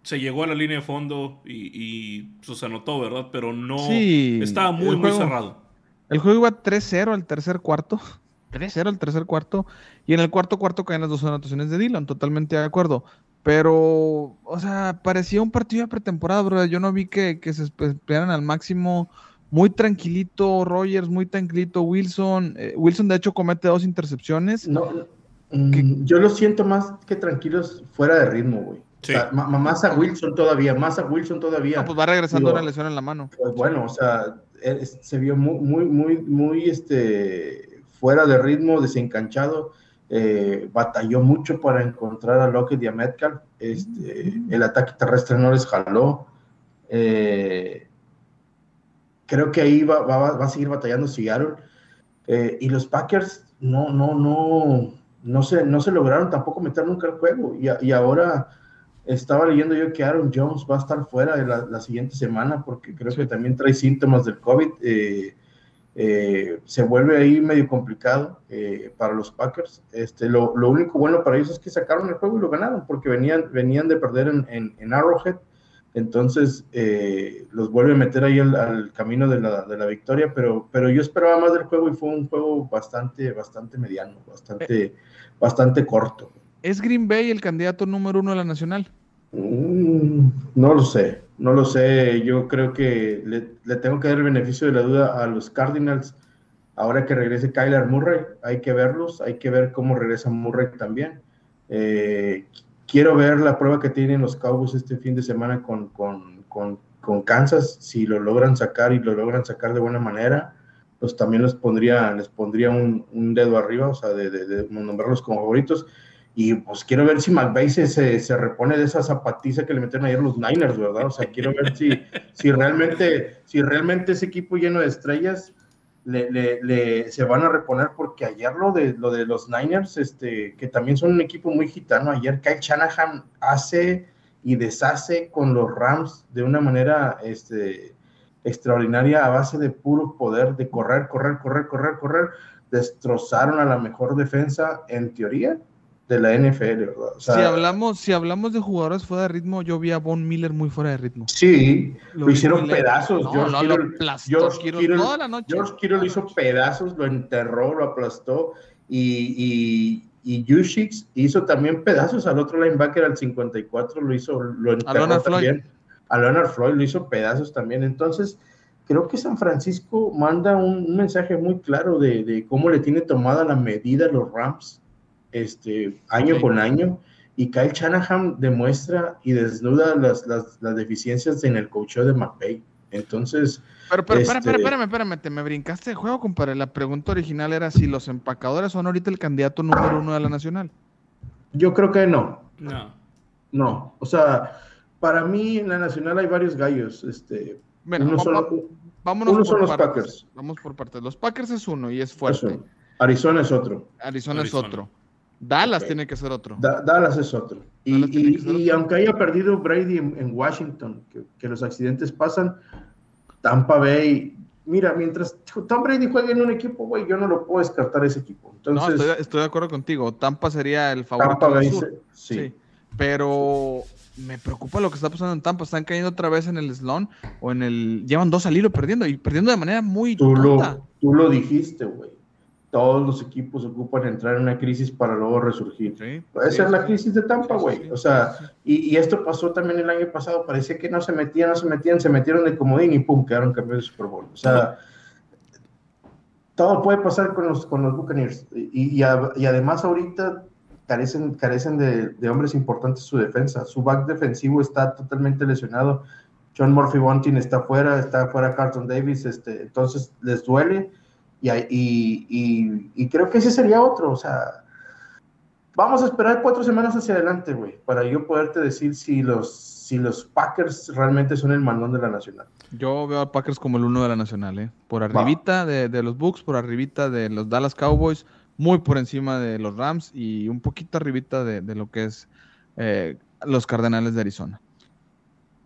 se llegó a la línea de fondo y, pues, se anotó, ¿verdad? Pero no estaba muy, muy cerrado. El juego iba 3-0 al tercer cuarto. 3-0 al tercer cuarto. Y en el cuarto cuarto caen las dos anotaciones de Dylan, totalmente de acuerdo. Pero, o sea, parecía un partido de pretemporada, bro. Yo no vi que, se esperaran al máximo. Muy tranquilito Rogers, muy tranquilito Wilson. Eh, Wilson, de hecho, comete dos intercepciones. No, mm, yo lo siento más que tranquilos fuera de ritmo, güey más a Wilson todavía, más a Wilson todavía. pues va regresando una lesión en la mano. Pues bueno, o sea, se vio muy, muy, muy, muy este, fuera de ritmo, desencanchado. Eh, batalló mucho para encontrar a Lockett y a Metcalf. Este, el ataque terrestre no les jaló. Eh, creo que ahí va, va, va, a seguir batallando Seattle. Eh, y los Packers no, no, no, no se, no se lograron tampoco meter nunca el juego. Y, y ahora estaba leyendo yo que Aaron Jones va a estar fuera de la, siguiente semana porque creo que también trae síntomas del COVID. Eh, eh, se vuelve ahí medio complicado eh, para los Packers. Este, lo, único bueno para ellos es que sacaron el juego y lo ganaron porque venían, venían de perder en, Arrowhead. Entonces los vuelve a meter ahí al, camino de la, victoria, pero, pero yo esperaba más del juego y fue un juego bastante, bastante mediano, bastante, bastante corto. ¿Es Green Bay el candidato número uno de la nacional? Mm, no lo sé, no lo sé. Yo creo que le, tengo que dar el beneficio de la duda a los Cardinals. Ahora que regrese Kyler Murray, hay que verlos, hay que ver cómo regresa Murray también. Eh, quiero ver la prueba que tienen los Cowboys este fin de semana con, Kansas, si lo logran sacar y lo logran sacar de buena manera, pues también pondría, les pondría un, dedo arriba, o sea, de nombrarlos como favoritos. Y pues quiero ver si McVay se, se, repone de esa zapatiza que le metieron ayer los Niners, ¿verdad? O sea, quiero ver si, si, realmente, si realmente ese equipo lleno de estrellas le, le, se van a reponer, porque ayer lo de, lo de los Niners, este, que también son un equipo muy gitano, ayer Kyle Shanahan hace y deshace con los Rams de una manera este, extraordinaria a base de puro poder, de correr, correr, correr, correr, correr. Destrozaron a la mejor defensa, en teoría, de la NFL, ¿verdad? si, hablamos, si hablamos de jugadores fuera de ritmo, yo vi a Von Miller muy fuera de ritmo. Sí, lo, hicieron pedazos. George, Kittle, toda la noche. George Kittle lo hizo pedazos, lo enterró, lo aplastó y, y, hizo también pedazos al otro linebacker al 54, lo hizo, lo enterró a también. A Leonard Floyd lo hizo pedazos también. Entonces, creo que San Francisco manda un, mensaje muy claro de, de, cómo le tiene tomada la medida los Rams este, año con año. Y Kyle Shanahan demuestra y desnuda las, las, las deficiencias en el coach de McVay. Entonces. Pero, pero, este... espérame, espérame, espérame, te me brincaste de juego, compadre. La pregunta original era si los empacadores son ahorita el candidato número uno de la nacional. Yo creo que no. No. No. O sea, para mí en la nacional hay varios gallos. Este, bueno, uno son, vámonos por los Packers. Vamos por partes. Los Packers es uno y es fuerte. Arizona es otro. Arizona, es otro. Dallas tiene que ser otro. Dallas es otro. Y, aunque haya perdido Brady en, Washington, que, los accidentes pasan, Tampa Bay, mira, mientras Tom Brady juegue en un equipo, güey, yo no lo puedo descartar ese equipo. Entonces, no, estoy, de acuerdo contigo. Tampa sería el favorito. Tampa Bay, sí. Pero me preocupa lo que está pasando en Tampa. Están cayendo otra vez en el slon o en el. Llevan dos al hilo perdiendo y perdiendo de manera muy. Tú, lo, tú lo dijiste, güey todos los equipos ocupan entrar en una crisis para luego resurgir. Esa es la crisis de Tampa, güey. o sea, y, esto pasó también el año pasado. Parecía que no se metían, no se metían, se metieron de comodín y pum, quedaron campeones de Super Bowl. O sea, todo puede pasar con los, con los Buccaneers. Y, y, además ahorita carecen, carecen de, de, hombres importantes su defensa. Su back defensivo está totalmente lesionado. John Murphy Bunting está fuera, está fuera Carlton Davis, este, entonces les duele y, y, creo que ese sería otro, o sea, vamos a esperar cuatro semanas hacia adelante, güey, para yo poderte decir si los, si los Packers realmente son el mandón de la Nacional. Yo veo a Packers como el uno de la Nacional, ¿eh? Por arribita de, de, los Bucks, por arribita de los Dallas Cowboys, muy por encima de los Rams y un poquito arribita de, de lo que es eh, los Cardenales de Arizona.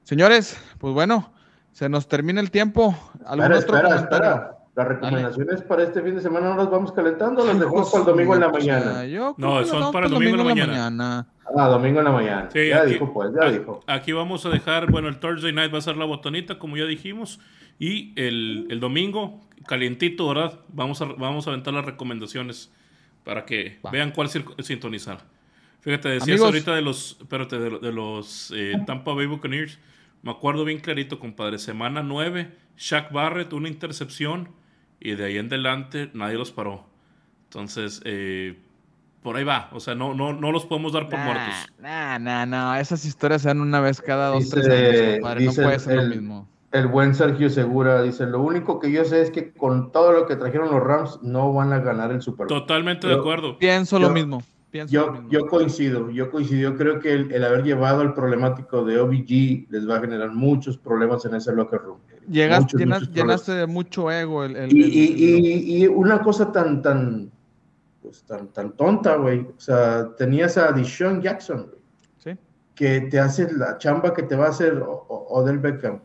Señores, pues bueno, se nos termina el tiempo. ¿Algún otro espera, las recomendaciones para este fin de semana no las vamos calentando, las dejamos para el domingo en la mañana. no, son para el domingo, en la mañana. Ah, domingo en la mañana. ya dijo, pues, ya dijo. Aquí vamos a dejar, bueno, el Thursday night va a ser la botonita, como ya dijimos, y el, el domingo, calientito, ¿verdad? Vamos a, vamos a aventar las recomendaciones para que vean cuál sintonizar. Fíjate, decías ahorita de los, espérate, de, los eh, Tampa Bay Buccaneers, me acuerdo bien clarito, compadre, semana 9, Shaq Barrett, una intercepción, y de ahí en adelante nadie los paró. Entonces, eh, por ahí va. O sea, no, no, no los podemos dar por muertos. No, no, no. Esas historias se dan una vez cada dos, tres años, compadre. No puede ser el, lo mismo. El buen Sergio Segura dice: Lo único que yo sé es que con todo lo que trajeron los Rams, no van a ganar el Super Bowl. Totalmente de acuerdo. Pienso lo mismo. yo, yo coincido, yo coincido. Creo que el, haber llevado al problemático de OBG les va a generar muchos problemas en ese locker room. Llegaste, llenaste de mucho ego. El, y, una cosa tan, tan, pues, tan, tan tonta, güey. O sea, tenías a Deshaun Jackson, que te hace la chamba que te va a hacer Odell Beckham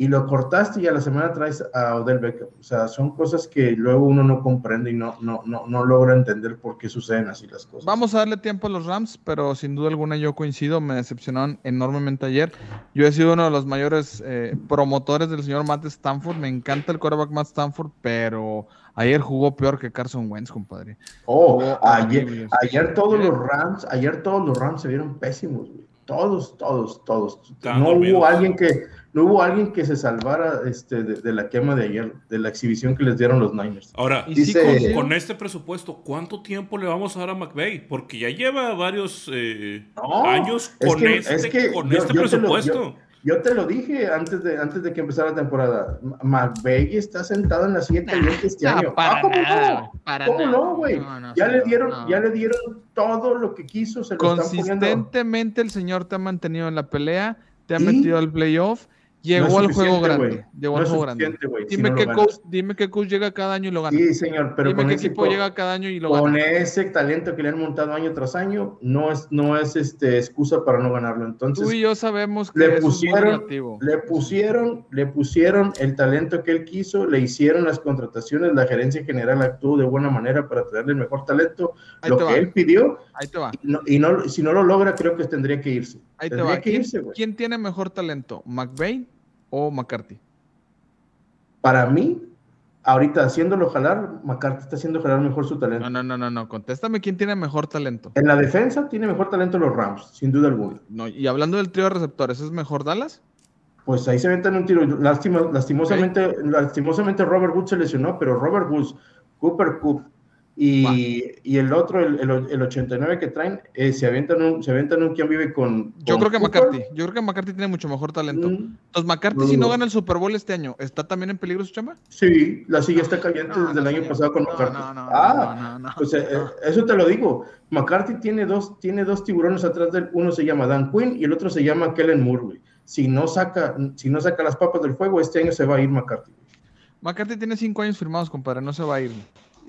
y lo cortaste y a la semana traes a Odell Beckham. O sea, son cosas que luego uno no comprende y no, no, no, no logra entender por qué suceden así las cosas. Vamos a darle tiempo a los Rams, pero sin duda alguna yo coincido, me decepcionaron enormemente ayer. Yo he sido uno de los mayores eh, promotores del señor Matt Stanford, me encanta el quarterback Matt Stanford, pero ayer jugó peor que Carson Wentz, compadre. Oh, ayer, ayer todos los Rams, ayer todos los Rams se vieron pésimos, güey. Todos, todos, todos. No hubo alguien que no hubo alguien que se salvara este, de, la quema de ayer, de la exhibición que les dieron los Niners. Ahora, Dice, con, este presupuesto, ¿cuánto tiempo le vamos a dar a McVeigh? Porque ya lleva varios eh, años con este, con este presupuesto. yo, yo te lo dije antes de, antes de que empezara la temporada. McVeigh está sentado en la silla caliente este año. Para Ah, ¿Cómo nada, no? para ¿Cómo nada. no, güey? No, no, ya le dieron, no. ya le dieron todo lo que quiso, se lo están poniendo. Consistentemente el señor te ha mantenido en la pelea, te ha ¿Y? metido al playoff, llegó No al juego grande. Llegó No al juego grande. güey, si Dime, no qué coach, dime qué coach llega cada año y lo gana. Sí, señor, pero dime con qué ese equipo equipo- llega cada año y lo con gana. ese talento que le han montado año tras año, no es, no es este, excusa para no ganarlo. Entonces, Tú y yo sabemos que le eso es muy pusieron, le pusieron, le pusieron el talento que él quiso, le hicieron las contrataciones, la gerencia general actuó de buena manera para traerle el mejor talento, Ahí lo que va. él pidió, Ahí te va. y, no, y no- si no lo logra, creo que tendría que irse. Ahí te va. que ¿Quién, irse, güey. quién tiene mejor talento? ¿McVeigh o McCarthy? Para mí, ahorita haciéndolo jalar, McCarthy está haciendo jalar mejor su talento. No, no, no, no, no. Contéstame quién tiene mejor talento. En la defensa tiene mejor talento los Rams, sin duda alguna. No, y hablando del trío de receptores, ¿es mejor Dallas? Pues ahí se aventan un tiro. Lástima- lastimosamente, lastimosamente Robert Woods se lesionó, pero Robert Woods, Cooper Coop y, y el otro, el, el, el 89 que traen, eh, se aventan un, se un quien vive con. Yo con creo que Cooper. McCarthy. Yo creo que McCarthy tiene mucho mejor talento. Mm, Entonces, McCarthy, no si no gana el Super Bowl este año, ¿está también en peligro su chamba? sí, la silla está caliente No, desde no, el año pasado con McCarthy. ah, no, no, no, pues eh, eh, eso te lo digo. McCarthy tiene dos, tiene dos tiburones atrás de él. Uno se llama Dan Quinn y el otro se llama Kellen Moore. Si no saca, si no saca las papas del fuego, este año se va a ir McCarthy. McCarthy tiene cinco años firmados, compadre, no se va a ir.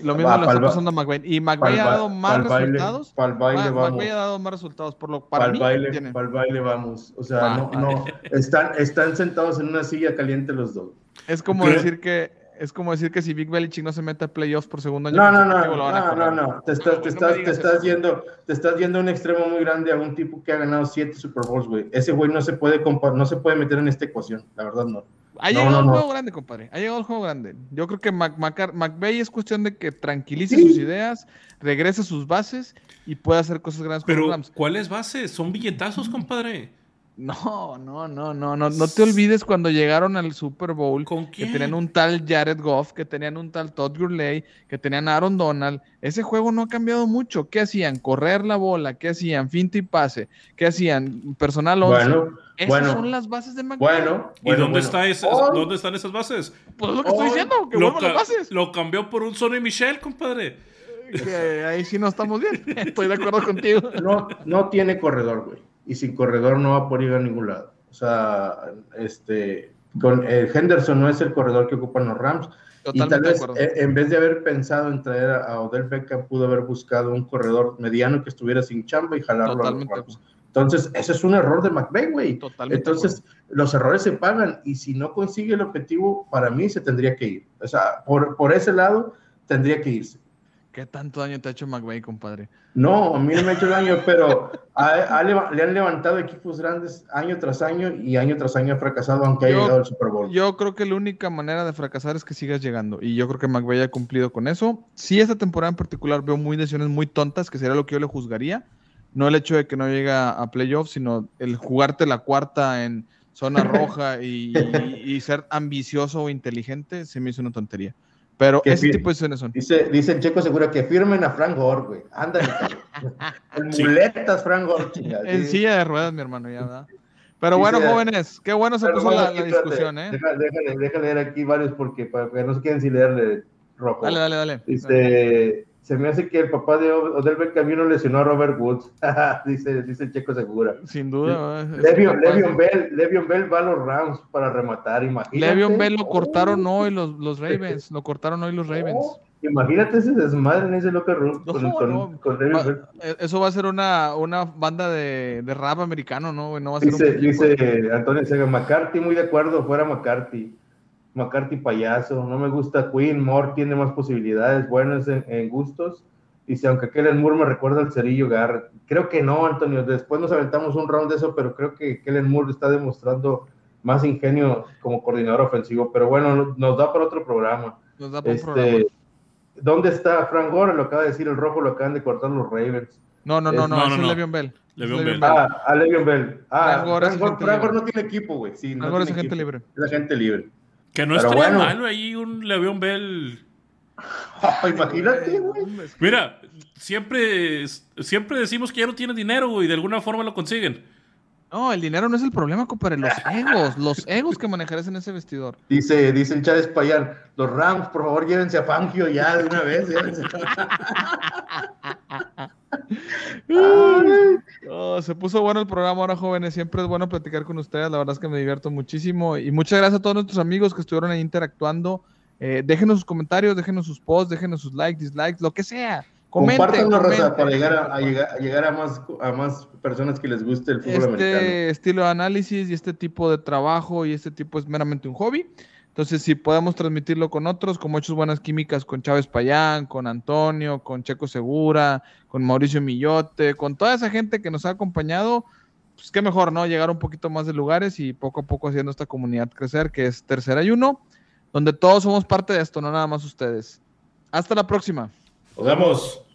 Lo mismo le está pasando a McVay. Y McVay ha dado más resultados. Para el baile vamos. McVay ha dado más resultados. Por lo para Para el mí, baile, vamos. O sea, no, no, están, están sentados en una silla caliente los dos. es como ¿Qué? decir que es como decir que si Big Belichick no se mete a playoffs por segundo año No, no, no, no, no, no. Te estás, te estás, te estás yendo, te estás yendo a un extremo muy grande a un tipo que ha ganado siete Super Bowls, güey. Ese güey no se puede no se puede meter en esta ecuación, la verdad no. Ha No, llegado no, no. juego grande, compadre. Ha llegado al juego grande. Yo creo que Mac, McVay es cuestión de que tranquilice Sí. sus ideas, regrese a sus bases y pueda hacer cosas grandes con Pero, Rams. ¿cuáles bases? Son billetazos, compadre. No, no, no, no, no, no te olvides cuando llegaron al Super Bowl ¿Con que tenían un tal Jared Goff, que tenían un tal Todd Gurley, que tenían a Aaron Donald. Ese juego no ha cambiado mucho. ¿Qué hacían? Correr la bola, ¿qué hacían? Finta y pase, ¿qué hacían? Personal 11. Bueno, Esas bueno. son las bases de McVay. bueno. ¿Y bueno, dónde, bueno. está ese- dónde están esas bases? Pues es lo que estoy diciendo, que Lo, vuelvan las ca- bases. lo cambió por un Sonny Michel, compadre. Que ahí sí no estamos bien. <laughs> Estoy de acuerdo contigo. no, no tiene corredor, güey. Y sin corredor no va a poder ir a ningún lado. O sea, este, con eh, Henderson no es el corredor que ocupan los Rams. y tal vez, eh, en vez de haber pensado en traer a, Odell Beckham, pudo haber buscado un corredor mediano que estuviera sin chamba y jalarlo Totalmente a los acuerdo. Rams. Entonces, ese es un error de McVay, güey. Entonces, los errores se pagan y si no consigue el objetivo, para mí se tendría que ir. O sea, por, por ese lado, tendría que irse. ¿Qué tanto daño te ha hecho McVay, compadre? No, a mí no me ha hecho daño, pero le han levantado equipos grandes año tras año y año tras año ha fracasado, aunque haya llegado al Super Bowl. Yo creo que la única manera de fracasar es que sigas llegando. Y yo creo que McVay ha cumplido con eso. Sí, esta temporada en particular veo muy decisiones muy tontas, que sería lo que yo le juzgaría. No el hecho de que no llega a playoffs, sino el jugarte la cuarta en zona <laughs> roja y, y- y ser ambicioso o inteligente, se me hizo una tontería. Pero Que ese tipo de decisiones son. Dice, dice el Checo Segura que firmen a Frank Gore, güey. Ándale. En <laughs> Sí. muletas, Frank Gore, chingada. En Sí. silla de ruedas, mi hermano, ya, ¿verdad? Pero Dice- bueno, jóvenes, qué bueno se puso bueno, la, la discusión, ¿eh? Deja, déjale, déjale leer aquí varios porque para que no se queden sin leerle rojo. Dale, dale, dale. Dice, se me hace que el papá de Odell Beckham lesionó a Robert Woods. <laughs> dice, dice el Checo Segura. Sin duda. Levion. Levion Bell, Levion Bell va a los Rams para rematar, imagínate. Le'Veon Bell lo Oh, cortaron hoy los, los Ravens, lo cortaron hoy los Ravens. oh, imagínate ese desmadre en ese locker room No, con, no. con Va- Bell. eh, Eso va a ser una, una banda de, de rap americano, ¿no? No va a ser Dice, un dice Antonio Sega, McCarthy, muy de acuerdo, fuera McCarthy. McCarthy payaso, no me gusta Queen, Moore tiene más posibilidades buenas en, en gustos. Dice, aunque Kellen Moore me recuerda al Cerillo Garrett. Creo que no, Antonio, después nos aventamos un round de eso, pero creo que Kellen Moore está demostrando más ingenio como coordinador ofensivo. Pero bueno, nos da para otro programa. Nos da para un programa. Este, ¿Dónde está Frank Gore? Lo acaba de decir el rojo, lo acaban de cortar los Ravens. No, no, no, es- no, no, no, es no. Le'Veon Bell. Le'Veon Bell. Ah, a Le'Veon Bell. Ah, Frank Gore Frank Gore, Frank Gore no tiene equipo, güey. Sí, no Frank Gore es agente libre. Es agente libre. Que no Pero estaría bueno. malo ahí un Le'Veon Bell. <laughs> Imagínate, güey. Mira, siempre, siempre decimos que ya no tiene dinero, güey, y de alguna forma lo consiguen. No, el dinero no es el problema, compadre. Los egos, los egos que manejarás en ese vestidor. Dice, dice el Chávez Payán, los Rams, por favor, llévense a Fangio ya de una vez. <laughs> se puso bueno el programa ahora, jóvenes. Siempre es bueno platicar con ustedes. La verdad es que me divierto muchísimo. Y muchas gracias a todos nuestros amigos que estuvieron ahí interactuando. Eh, déjenos sus comentarios, déjenos sus posts, déjenos sus likes, dislikes, lo que sea. Compártanlo, Rosa, para llegar a, llegar, a, más, a más personas que les guste el fútbol este americano. Este estilo de análisis y este tipo de trabajo y este tipo es meramente un hobby. Entonces, si podemos transmitirlo con otros, como hecho buenas químicas con Chávez Payán, con Antonio, con Checo Segura, con Mauricio Millote, con toda esa gente que nos ha acompañado, pues qué mejor, ¿no? Llegar un poquito más de lugares y poco a poco haciendo esta comunidad crecer, que es Tercer Ayuno, donde todos somos parte de esto, no nada más ustedes. Hasta la próxima. Nos vemos.